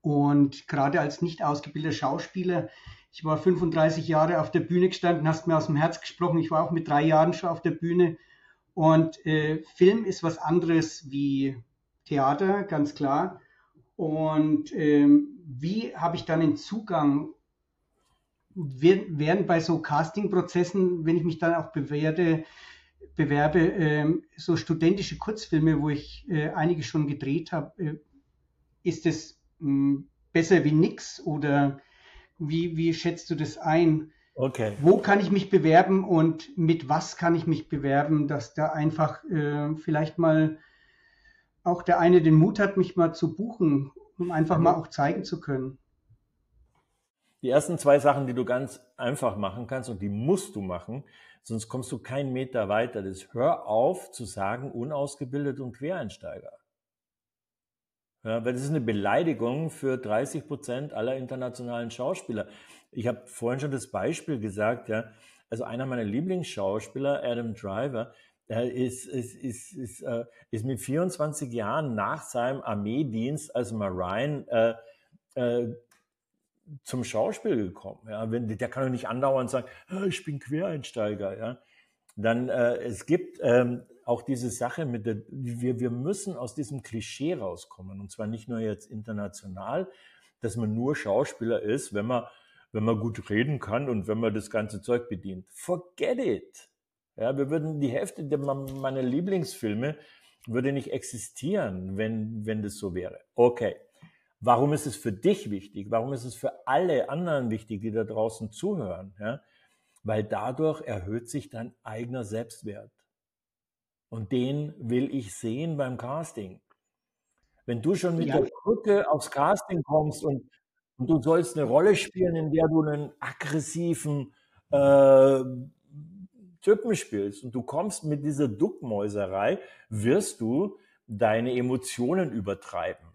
Und gerade als nicht ausgebildeter Schauspieler, ich war 35 Jahre auf der Bühne gestanden, hast mir aus dem Herz gesprochen, ich war auch mit drei Jahren schon auf der Bühne und äh, Film ist was anderes wie Theater, ganz klar. Und ähm, wie habe ich dann den Zugang? Werden bei so Casting-Prozessen, wenn ich mich dann auch bewerte, bewerbe, ähm, so studentische Kurzfilme, wo ich äh, einige schon gedreht habe, äh, ist es hm, besser wie nix oder wie, wie schätzt du das ein? Okay. Wo kann ich mich bewerben und mit was kann ich mich bewerben, dass da einfach äh, vielleicht mal auch der eine den Mut hat, mich mal zu buchen, um einfach mal auch zeigen zu können. Die ersten zwei Sachen, die du ganz einfach machen kannst und die musst du machen, sonst kommst du keinen Meter weiter. Das hör auf zu sagen, unausgebildet und Quereinsteiger. Ja, weil das ist eine Beleidigung für 30 Prozent aller internationalen Schauspieler. Ich habe vorhin schon das Beispiel gesagt, ja. Also einer meiner Lieblingsschauspieler, Adam Driver, er ist, ist, ist, ist, äh, ist mit 24 Jahren nach seinem Armeedienst als Marine äh, äh, zum Schauspiel gekommen. Ja, wenn, der kann doch nicht andauernd sagen, ich bin Quereinsteiger. Ja, dann äh, es gibt ähm, auch diese Sache mit der, wir, wir müssen aus diesem Klischee rauskommen und zwar nicht nur jetzt international, dass man nur Schauspieler ist, wenn man wenn man gut reden kann und wenn man das ganze Zeug bedient. Forget it. Ja, wir würden die Hälfte der, meiner Lieblingsfilme würde nicht existieren, wenn, wenn das so wäre. Okay. Warum ist es für dich wichtig? Warum ist es für alle anderen wichtig, die da draußen zuhören? Ja? Weil dadurch erhöht sich dein eigener Selbstwert. Und den will ich sehen beim Casting. Wenn du schon mit ja. der Brücke aufs Casting kommst und, und, du sollst eine Rolle spielen, in der du einen aggressiven äh, Typen spielst und du kommst mit dieser Duckmäuserei, wirst du deine Emotionen übertreiben.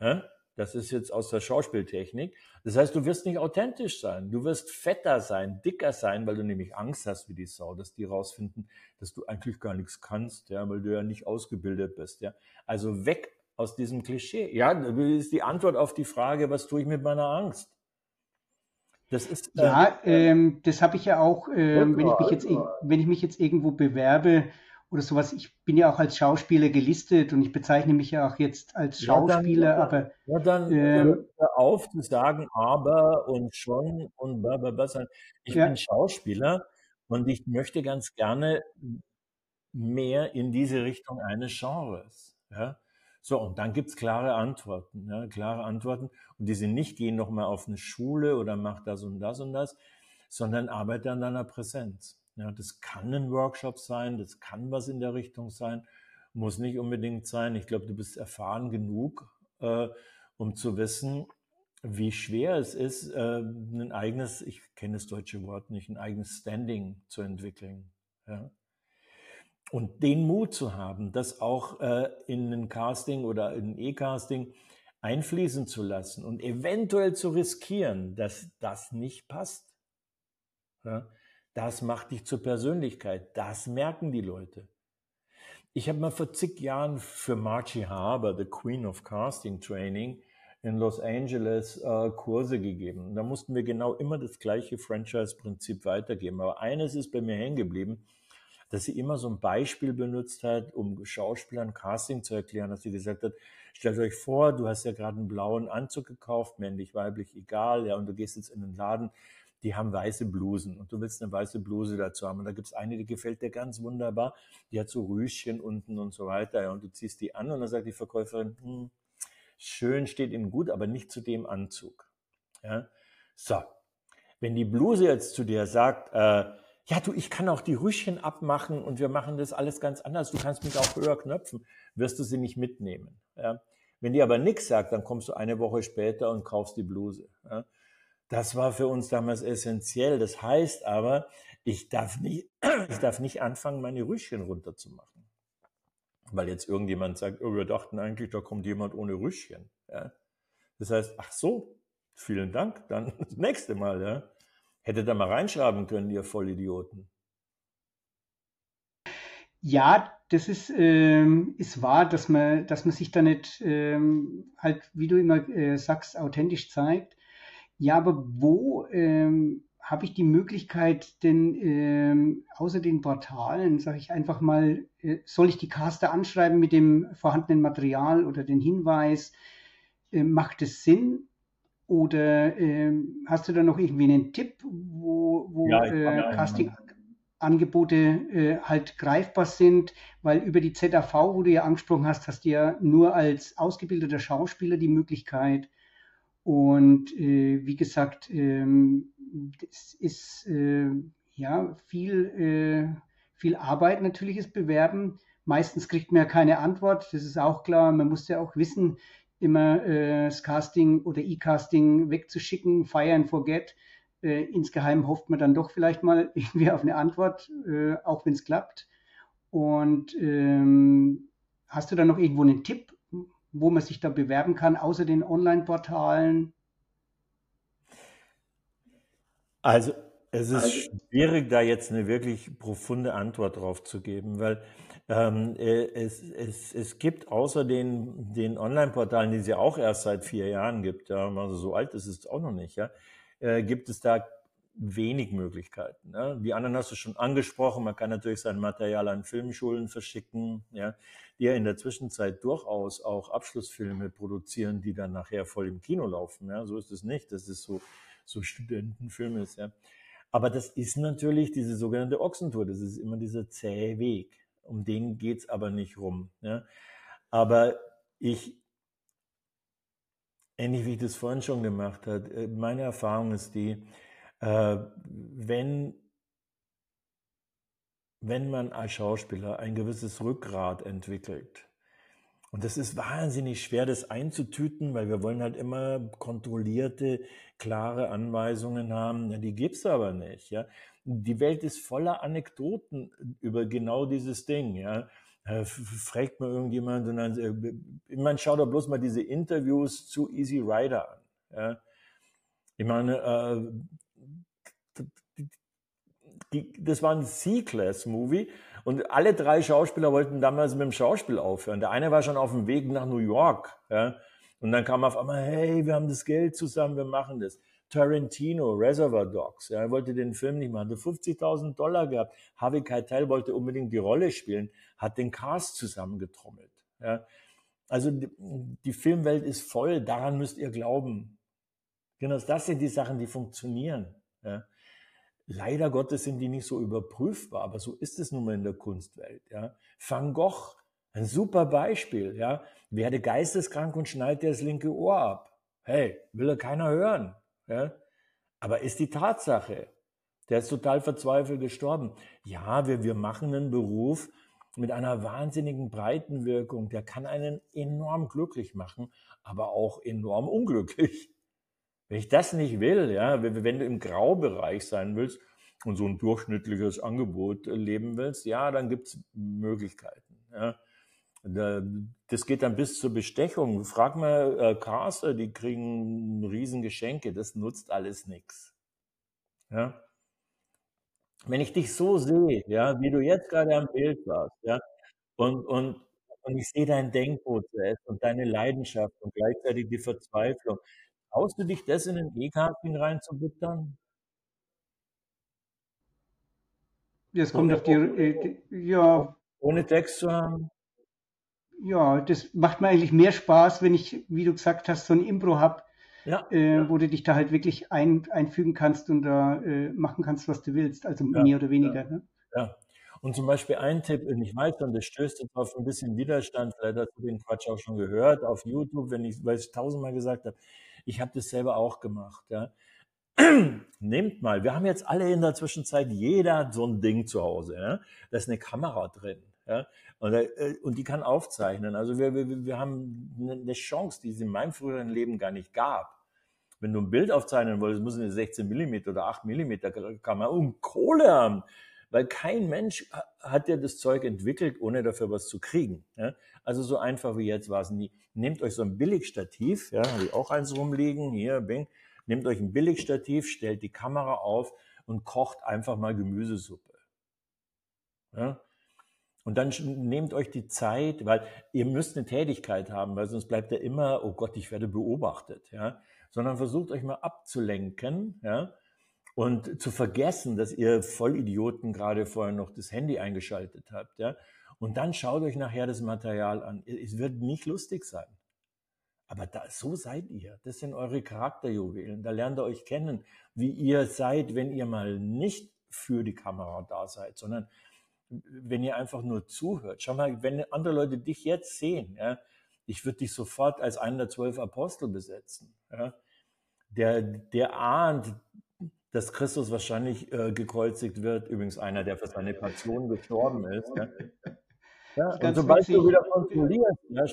Ja? Das ist jetzt aus der Schauspieltechnik. Das heißt, du wirst nicht authentisch sein. Du wirst fetter sein, dicker sein, weil du nämlich Angst hast wie die Sau, dass die rausfinden, dass du eigentlich gar nichts kannst, ja, weil du ja nicht ausgebildet bist, ja. Also weg aus diesem Klischee. Ja, das ist die Antwort auf die Frage, was tue ich mit meiner Angst? Das ist, ja, ähm, das habe ich ja auch, äh, wenn, ich mich jetzt, wenn ich mich jetzt irgendwo bewerbe oder sowas. Ich bin ja auch als Schauspieler gelistet und ich bezeichne mich ja auch jetzt als Schauspieler, ja, dann, aber. Ja, dann äh, hör auf zu sagen, aber und schon und blablabla. Ich ja. bin Schauspieler und ich möchte ganz gerne mehr in diese Richtung eines Genres. Ja? So, und dann gibt's klare Antworten, ja, klare Antworten. Und die sind nicht, geh nochmal auf eine Schule oder mach das und das und das, sondern arbeite an deiner Präsenz. Ja, das kann ein Workshop sein, das kann was in der Richtung sein, muss nicht unbedingt sein. Ich glaube, du bist erfahren genug, äh, um zu wissen, wie schwer es ist, äh, ein eigenes, ich kenne das deutsche Wort nicht, ein eigenes Standing zu entwickeln. Ja? Und den Mut zu haben, das auch äh, in ein Casting oder in ein E-Casting einfließen zu lassen und eventuell zu riskieren, dass das nicht passt. Ja? Das macht dich zur Persönlichkeit. Das merken die Leute. Ich habe mal vor zig Jahren für Margie Harbour, the Queen of Casting Training, in Los Angeles äh, Kurse gegeben. Da mussten wir genau immer das gleiche Franchise-Prinzip weitergeben. Aber eines ist bei mir hängen geblieben, dass sie immer so ein Beispiel benutzt hat, um Schauspielern Casting zu erklären, dass sie gesagt hat, stellt euch vor, du hast ja gerade einen blauen Anzug gekauft, männlich, weiblich, egal, ja, und du gehst jetzt in den Laden die haben weiße Blusen und du willst eine weiße Bluse dazu haben. Und da gibt es eine, die gefällt dir ganz wunderbar, die hat so Rüschen unten und so weiter. Ja, und du ziehst die an und dann sagt die Verkäuferin, hm, schön steht Ihnen gut, aber nicht zu dem Anzug. Ja? So, wenn die Bluse jetzt zu dir sagt, äh, ja du, ich kann auch die Rüschen abmachen und wir machen das alles ganz anders, du kannst mich auch höher knöpfen, wirst du sie nicht mitnehmen. Ja? Wenn die aber nichts sagt, dann kommst du eine Woche später und kaufst die Bluse. Ja? Das war für uns damals essentiell. Das heißt aber, ich darf nicht, ich darf nicht anfangen, meine Rüschchen runterzumachen. Weil jetzt irgendjemand sagt, oh, wir dachten eigentlich, da kommt jemand ohne Rüschchen. Ja? Das heißt, ach so, vielen Dank, dann das nächste Mal. Ja? Hättet ihr mal reinschreiben können, ihr Vollidioten. Ja, das ist, ähm, ist wahr, dass man, dass man sich da nicht ähm, halt, wie du immer äh, sagst, authentisch zeigt. Ja, aber wo ähm, habe ich die Möglichkeit, denn ähm, außer den Portalen, sage ich einfach mal, äh, soll ich die Caster anschreiben mit dem vorhandenen Material oder den Hinweis, äh, macht es Sinn? Oder äh, hast du da noch irgendwie einen Tipp, wo, wo ja, äh, Casting-Angebote äh, halt greifbar sind? Weil über die ZAV, wo du ja angesprochen hast, hast du ja nur als ausgebildeter Schauspieler die Möglichkeit, und äh, wie gesagt, ähm, es ist äh, ja viel, äh, viel Arbeit natürliches Bewerben. Meistens kriegt man ja keine Antwort, das ist auch klar. Man muss ja auch wissen, immer äh, das Casting oder E-Casting wegzuschicken, fire and forget. Äh, insgeheim hofft man dann doch vielleicht mal irgendwie auf eine Antwort, äh, auch wenn es klappt. Und ähm, hast du da noch irgendwo einen Tipp, wo man sich da bewerben kann, außer den Online-Portalen? Also es ist also, schwierig, da jetzt eine wirklich profunde Antwort drauf zu geben, weil ähm, äh, es, es, es gibt außer den, den Online-Portalen, die es ja auch erst seit vier Jahren gibt, ja, also so alt ist es auch noch nicht, ja, äh, gibt es da wenig Möglichkeiten. Ne? Die anderen hast du schon angesprochen. Man kann natürlich sein Material an Filmschulen verschicken, ja, die ja in der Zwischenzeit durchaus auch Abschlussfilme produzieren, die dann nachher voll im Kino laufen. Ja? So ist es nicht. Das ist so, so Studentenfilm ist. Ja. Aber das ist natürlich diese sogenannte Ochsentour. Das ist immer dieser zähe Weg. Um den geht es aber nicht rum. Ja. Aber ich, ähnlich wie ich das vorhin schon gemacht habe, äh, meine Erfahrung ist die, äh, wenn, wenn man als Schauspieler ein gewisses Rückgrat entwickelt, und das ist wahnsinnig schwer, das einzutüten, weil wir wollen halt immer kontrollierte, klare Anweisungen haben. Ja, die gibt's aber nicht. Ja. Die Welt ist voller Anekdoten über genau dieses Ding. Ja. Äh, fragt mal irgendjemand und dann, äh, ich meine, schau doch bloß mal diese Interviews zu Easy Rider an. Ja. Ich meine, äh, die, das war ein C-Class-Movie und alle drei Schauspieler wollten damals mit dem Schauspiel aufhören. Der eine war schon auf dem Weg nach New York. Ja? Und dann kam auf einmal, hey, wir haben das Geld zusammen, wir machen das. Tarantino, Reservoir Dogs, ja, er wollte den Film nicht machen, hat 50.000 Dollar gehabt. Harvey Keitel wollte unbedingt die Rolle spielen, hat den Cast zusammengetrommelt. Ja. Also die, die Filmwelt ist voll, daran müsst ihr glauben. Genau, das sind die Sachen, die funktionieren. Ja. Leider Gottes sind die nicht so überprüfbar, aber so ist es nun mal in der Kunstwelt. Ja. Van Gogh, ein super Beispiel. Ja. Werde geisteskrank und schneidet dir das linke Ohr ab. Hey, will er keiner hören. Ja. Aber ist die Tatsache. Der ist total verzweifelt gestorben. Ja, wir, wir machen einen Beruf mit einer wahnsinnigen Breitenwirkung. Der kann einen enorm glücklich machen, aber auch enorm unglücklich. Wenn ich das nicht will, ja, wenn du im Graubereich sein willst und so ein durchschnittliches Angebot leben willst, ja, dann gibt's Möglichkeiten. Ja. Das geht dann bis zur Bestechung. Frag mal äh, Caster, die kriegen riesen Geschenke, das nutzt alles nichts. Ja. Wenn ich dich so sehe, ja, wie du jetzt gerade am Bild warst, ja, und, und, und ich sehe dein Denkprozess und deine Leidenschaft und gleichzeitig die Verzweiflung, Traust du dich das in den E-Casting reinzubuttern? Das kommt ohne, auf die, äh, ja. Ohne Text zu haben? Ja, das macht mir eigentlich mehr Spaß, wenn ich, wie du gesagt hast, so ein Impro habe, ja, äh, ja. wo du dich da halt wirklich ein, einfügen kannst und da äh, machen kannst, was du willst, also ja, mehr oder weniger. Ne? Ja. Und zum Beispiel ein Tipp, und ich weiß, und das stößt jetzt auf ein bisschen Widerstand, vielleicht hast du den Quatsch auch schon gehört auf YouTube, wenn ich, weil ich tausendmal gesagt habe, ich habe das selber auch gemacht. Ja. Nehmt mal, wir haben jetzt alle in der Zwischenzeit jeder so ein Ding zu Hause. Ja. Da ist eine Kamera drin. Ja. Und, äh, und die kann aufzeichnen. Also wir, wir, wir haben eine Chance, die es in meinem früheren Leben gar nicht gab. Wenn du ein Bild aufzeichnen wolltest, muss eine 16 mm oder 8 mm Kamera und Kohle haben. Weil kein Mensch hat ja das Zeug entwickelt, ohne dafür was zu kriegen. Ja? Also so einfach wie jetzt war es nie. Nehmt euch so ein Billigstativ, ja, habe ich auch eins rumliegen, hier, bing. Nehmt euch ein Billigstativ, stellt die Kamera auf und kocht einfach mal Gemüsesuppe. Ja? Und dann nehmt euch die Zeit, weil ihr müsst eine Tätigkeit haben, weil sonst bleibt ja immer, oh Gott, ich werde beobachtet, ja. Sondern versucht euch mal abzulenken, ja. Und zu vergessen, dass ihr Vollidioten gerade vorher noch das Handy eingeschaltet habt, ja. Und dann schaut euch nachher das Material an. Es wird nicht lustig sein. Aber da, so seid ihr. Das sind eure Charakterjuwelen. Da lernt ihr euch kennen, wie ihr seid, wenn ihr mal nicht für die Kamera da seid, sondern wenn ihr einfach nur zuhört. Schau mal, wenn andere Leute dich jetzt sehen, ja, ich würde dich sofort als einen der zwölf Apostel besetzen. Ja. Der, der ahnt, dass Christus wahrscheinlich äh, gekreuzigt wird, übrigens einer, der für seine Passion gestorben ist. Ja. Ja, und sobald du wieder kontrollierst, ja,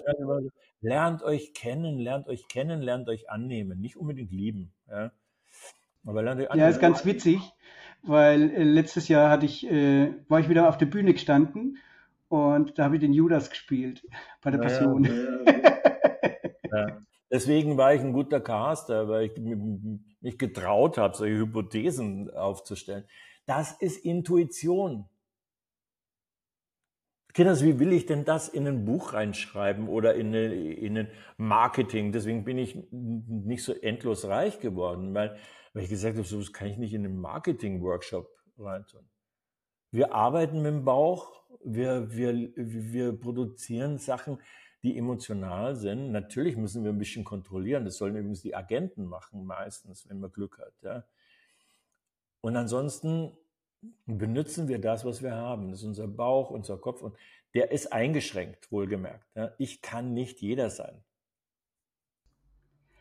lernt euch kennen, lernt euch kennen, lernt euch annehmen, nicht unbedingt lieben. Ja, aber lernt euch annehmen. Ja, ist ganz witzig, weil äh, letztes Jahr hatte ich, äh, war ich wieder auf der Bühne gestanden und da habe ich den Judas gespielt bei der Passion. Ja, Deswegen war ich ein guter Caster, weil ich mich getraut habe, solche Hypothesen aufzustellen. Das ist Intuition. Kinders, wie will ich denn das in ein Buch reinschreiben oder in, eine, in ein Marketing? Deswegen bin ich nicht so endlos reich geworden, weil, weil ich gesagt habe, so das kann ich nicht in einen Marketing-Workshop reintun. Wir arbeiten mit dem Bauch, wir, wir, wir produzieren Sachen, die emotional sind. Natürlich müssen wir ein bisschen kontrollieren. Das sollen übrigens die Agenten machen meistens, wenn man Glück hat. Ja. Und ansonsten benutzen wir das, was wir haben. Das ist unser Bauch, unser Kopf und der ist eingeschränkt, wohlgemerkt. Ja. Ich kann nicht jeder sein.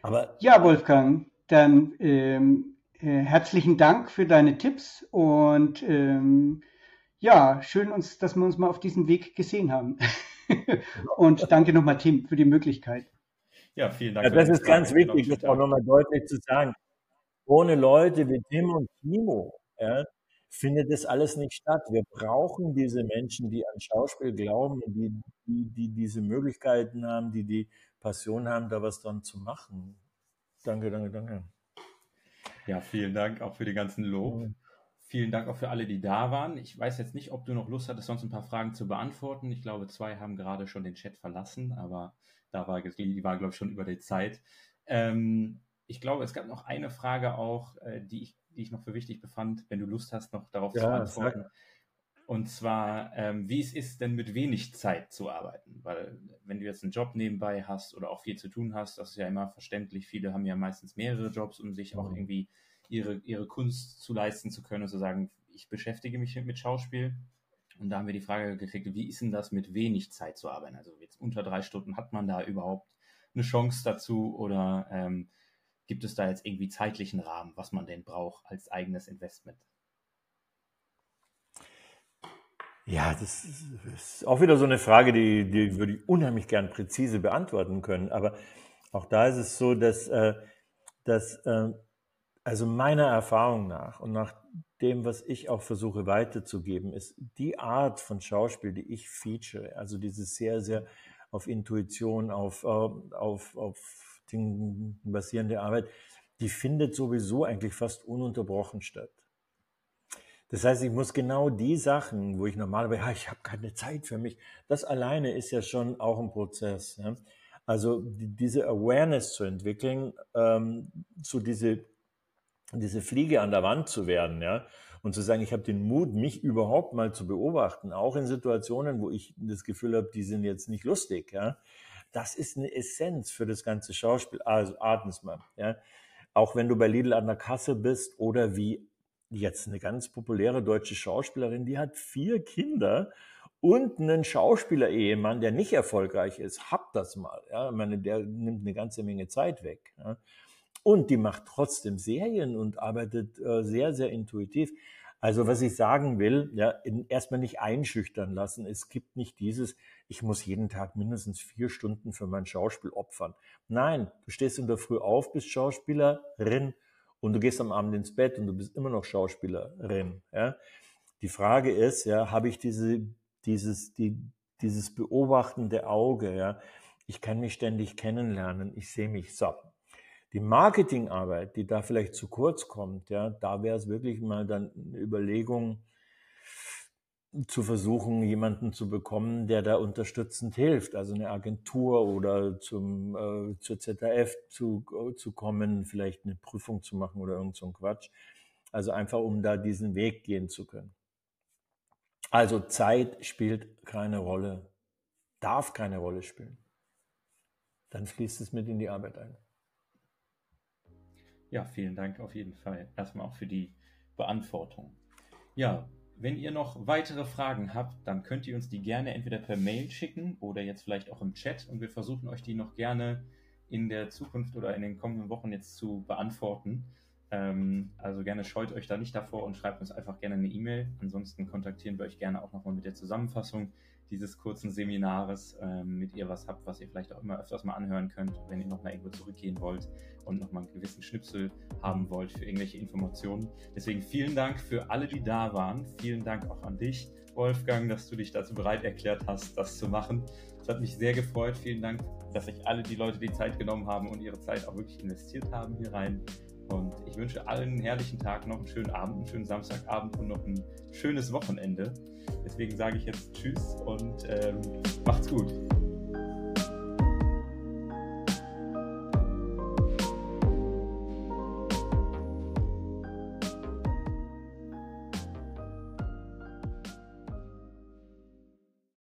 Aber ja, Wolfgang, dann ähm, äh, herzlichen Dank für deine Tipps und ähm, ja, schön, uns, dass wir uns mal auf diesem Weg gesehen haben. und danke nochmal, Tim, für die Möglichkeit. Ja, vielen Dank. Ja, das ist ganz wichtig, das auch nochmal deutlich zu sagen. Ohne Leute wie Tim und Timo ja, findet das alles nicht statt. Wir brauchen diese Menschen, die an Schauspiel glauben, die, die, die diese Möglichkeiten haben, die die Passion haben, da was dann zu machen. Danke, danke, danke. Ja, vielen Dank auch für die ganzen Lob. Vielen Dank auch für alle, die da waren. Ich weiß jetzt nicht, ob du noch Lust hattest, sonst ein paar Fragen zu beantworten. Ich glaube, zwei haben gerade schon den Chat verlassen, aber da war, die war, glaube ich, schon über die Zeit. Ähm, ich glaube, es gab noch eine Frage auch, äh, die, ich, die ich noch für wichtig befand, wenn du Lust hast, noch darauf ja, zu antworten. Und zwar, ähm, wie es ist, denn mit wenig Zeit zu arbeiten. Weil wenn du jetzt einen Job nebenbei hast oder auch viel zu tun hast, das ist ja immer verständlich. Viele haben ja meistens mehrere Jobs, um sich auch mhm. irgendwie ihre, ihre Kunst zu leisten zu können und zu sagen, ich beschäftige mich mit Schauspiel. Und da haben wir die Frage gekriegt, wie ist denn das mit wenig Zeit zu arbeiten? Also jetzt unter drei Stunden, hat man da überhaupt eine Chance dazu oder ähm, gibt es da jetzt irgendwie zeitlichen Rahmen, was man denn braucht als eigenes Investment? Ja, das ist auch wieder so eine Frage, die, die würde ich unheimlich gern präzise beantworten können. Aber auch da ist es so, dass, äh, dass äh, also meiner Erfahrung nach und nach dem, was ich auch versuche weiterzugeben, ist die Art von Schauspiel, die ich feature, also diese sehr, sehr auf Intuition, auf, äh, auf, auf basierende Arbeit, die findet sowieso eigentlich fast ununterbrochen statt. Das heißt, ich muss genau die Sachen, wo ich normalerweise, ja, ich habe keine Zeit für mich, das alleine ist ja schon auch ein Prozess. Ja? Also die, diese Awareness zu entwickeln, ähm, so diese, diese Fliege an der Wand zu werden, ja, und zu sagen, ich habe den Mut, mich überhaupt mal zu beobachten, auch in Situationen, wo ich das Gefühl habe, die sind jetzt nicht lustig, ja. Das ist eine Essenz für das ganze Schauspiel. Also atmest mal, ja. Auch wenn du bei Lidl an der Kasse bist oder wie jetzt eine ganz populäre deutsche Schauspielerin, die hat vier Kinder und einen Schauspieler-Ehemann, der nicht erfolgreich ist. Habt das mal. Ja? Ich meine, der nimmt eine ganze Menge Zeit weg. Ja? Und die macht trotzdem Serien und arbeitet äh, sehr, sehr intuitiv. Also was ich sagen will, ja, erstmal nicht einschüchtern lassen. Es gibt nicht dieses, ich muss jeden Tag mindestens vier Stunden für mein Schauspiel opfern. Nein, du stehst in der Früh auf, bist Schauspielerin und du gehst am Abend ins Bett und du bist immer noch Schauspielerin. Ja? Die Frage ist, ja, habe ich diese, dieses, die, dieses beobachtende Auge, ja? Ich kann mich ständig kennenlernen, ich sehe mich so. Die Marketingarbeit, die da vielleicht zu kurz kommt, ja, da wäre es wirklich mal dann eine Überlegung, zu versuchen, jemanden zu bekommen, der da unterstützend hilft, also eine Agentur oder zum, äh, zur ZDF zu, äh, zu kommen, vielleicht eine Prüfung zu machen oder irgend so ein Quatsch. Also einfach, um da diesen Weg gehen zu können. Also Zeit spielt keine Rolle, darf keine Rolle spielen. Dann fließt es mit in die Arbeit ein. Ja, vielen Dank auf jeden Fall. Erstmal auch für die Beantwortung. Ja, wenn ihr noch weitere Fragen habt, dann könnt ihr uns die gerne entweder per Mail schicken oder jetzt vielleicht auch im Chat und wir versuchen euch die noch gerne in der Zukunft oder in den kommenden Wochen jetzt zu beantworten. Ähm, also gerne scheut euch da nicht davor und schreibt uns einfach gerne eine E-Mail. Ansonsten kontaktieren wir euch gerne auch nochmal mit der Zusammenfassung dieses kurzen Seminares, ähm, mit ihr was habt, was ihr vielleicht auch immer öfters mal anhören könnt, wenn ihr nochmal irgendwo zurückgehen wollt und nochmal einen gewissen Schnipsel haben wollt für irgendwelche Informationen. Deswegen vielen Dank für alle, die da waren. Vielen Dank auch an dich, Wolfgang, dass du dich dazu bereit erklärt hast, das zu machen. Es hat mich sehr gefreut. Vielen Dank, dass sich alle die Leute die Zeit genommen haben und ihre Zeit auch wirklich investiert haben hier rein. Und ich wünsche allen einen herrlichen Tag, noch einen schönen Abend, einen schönen Samstagabend und noch ein schönes Wochenende. Deswegen sage ich jetzt Tschüss und ähm, macht's gut.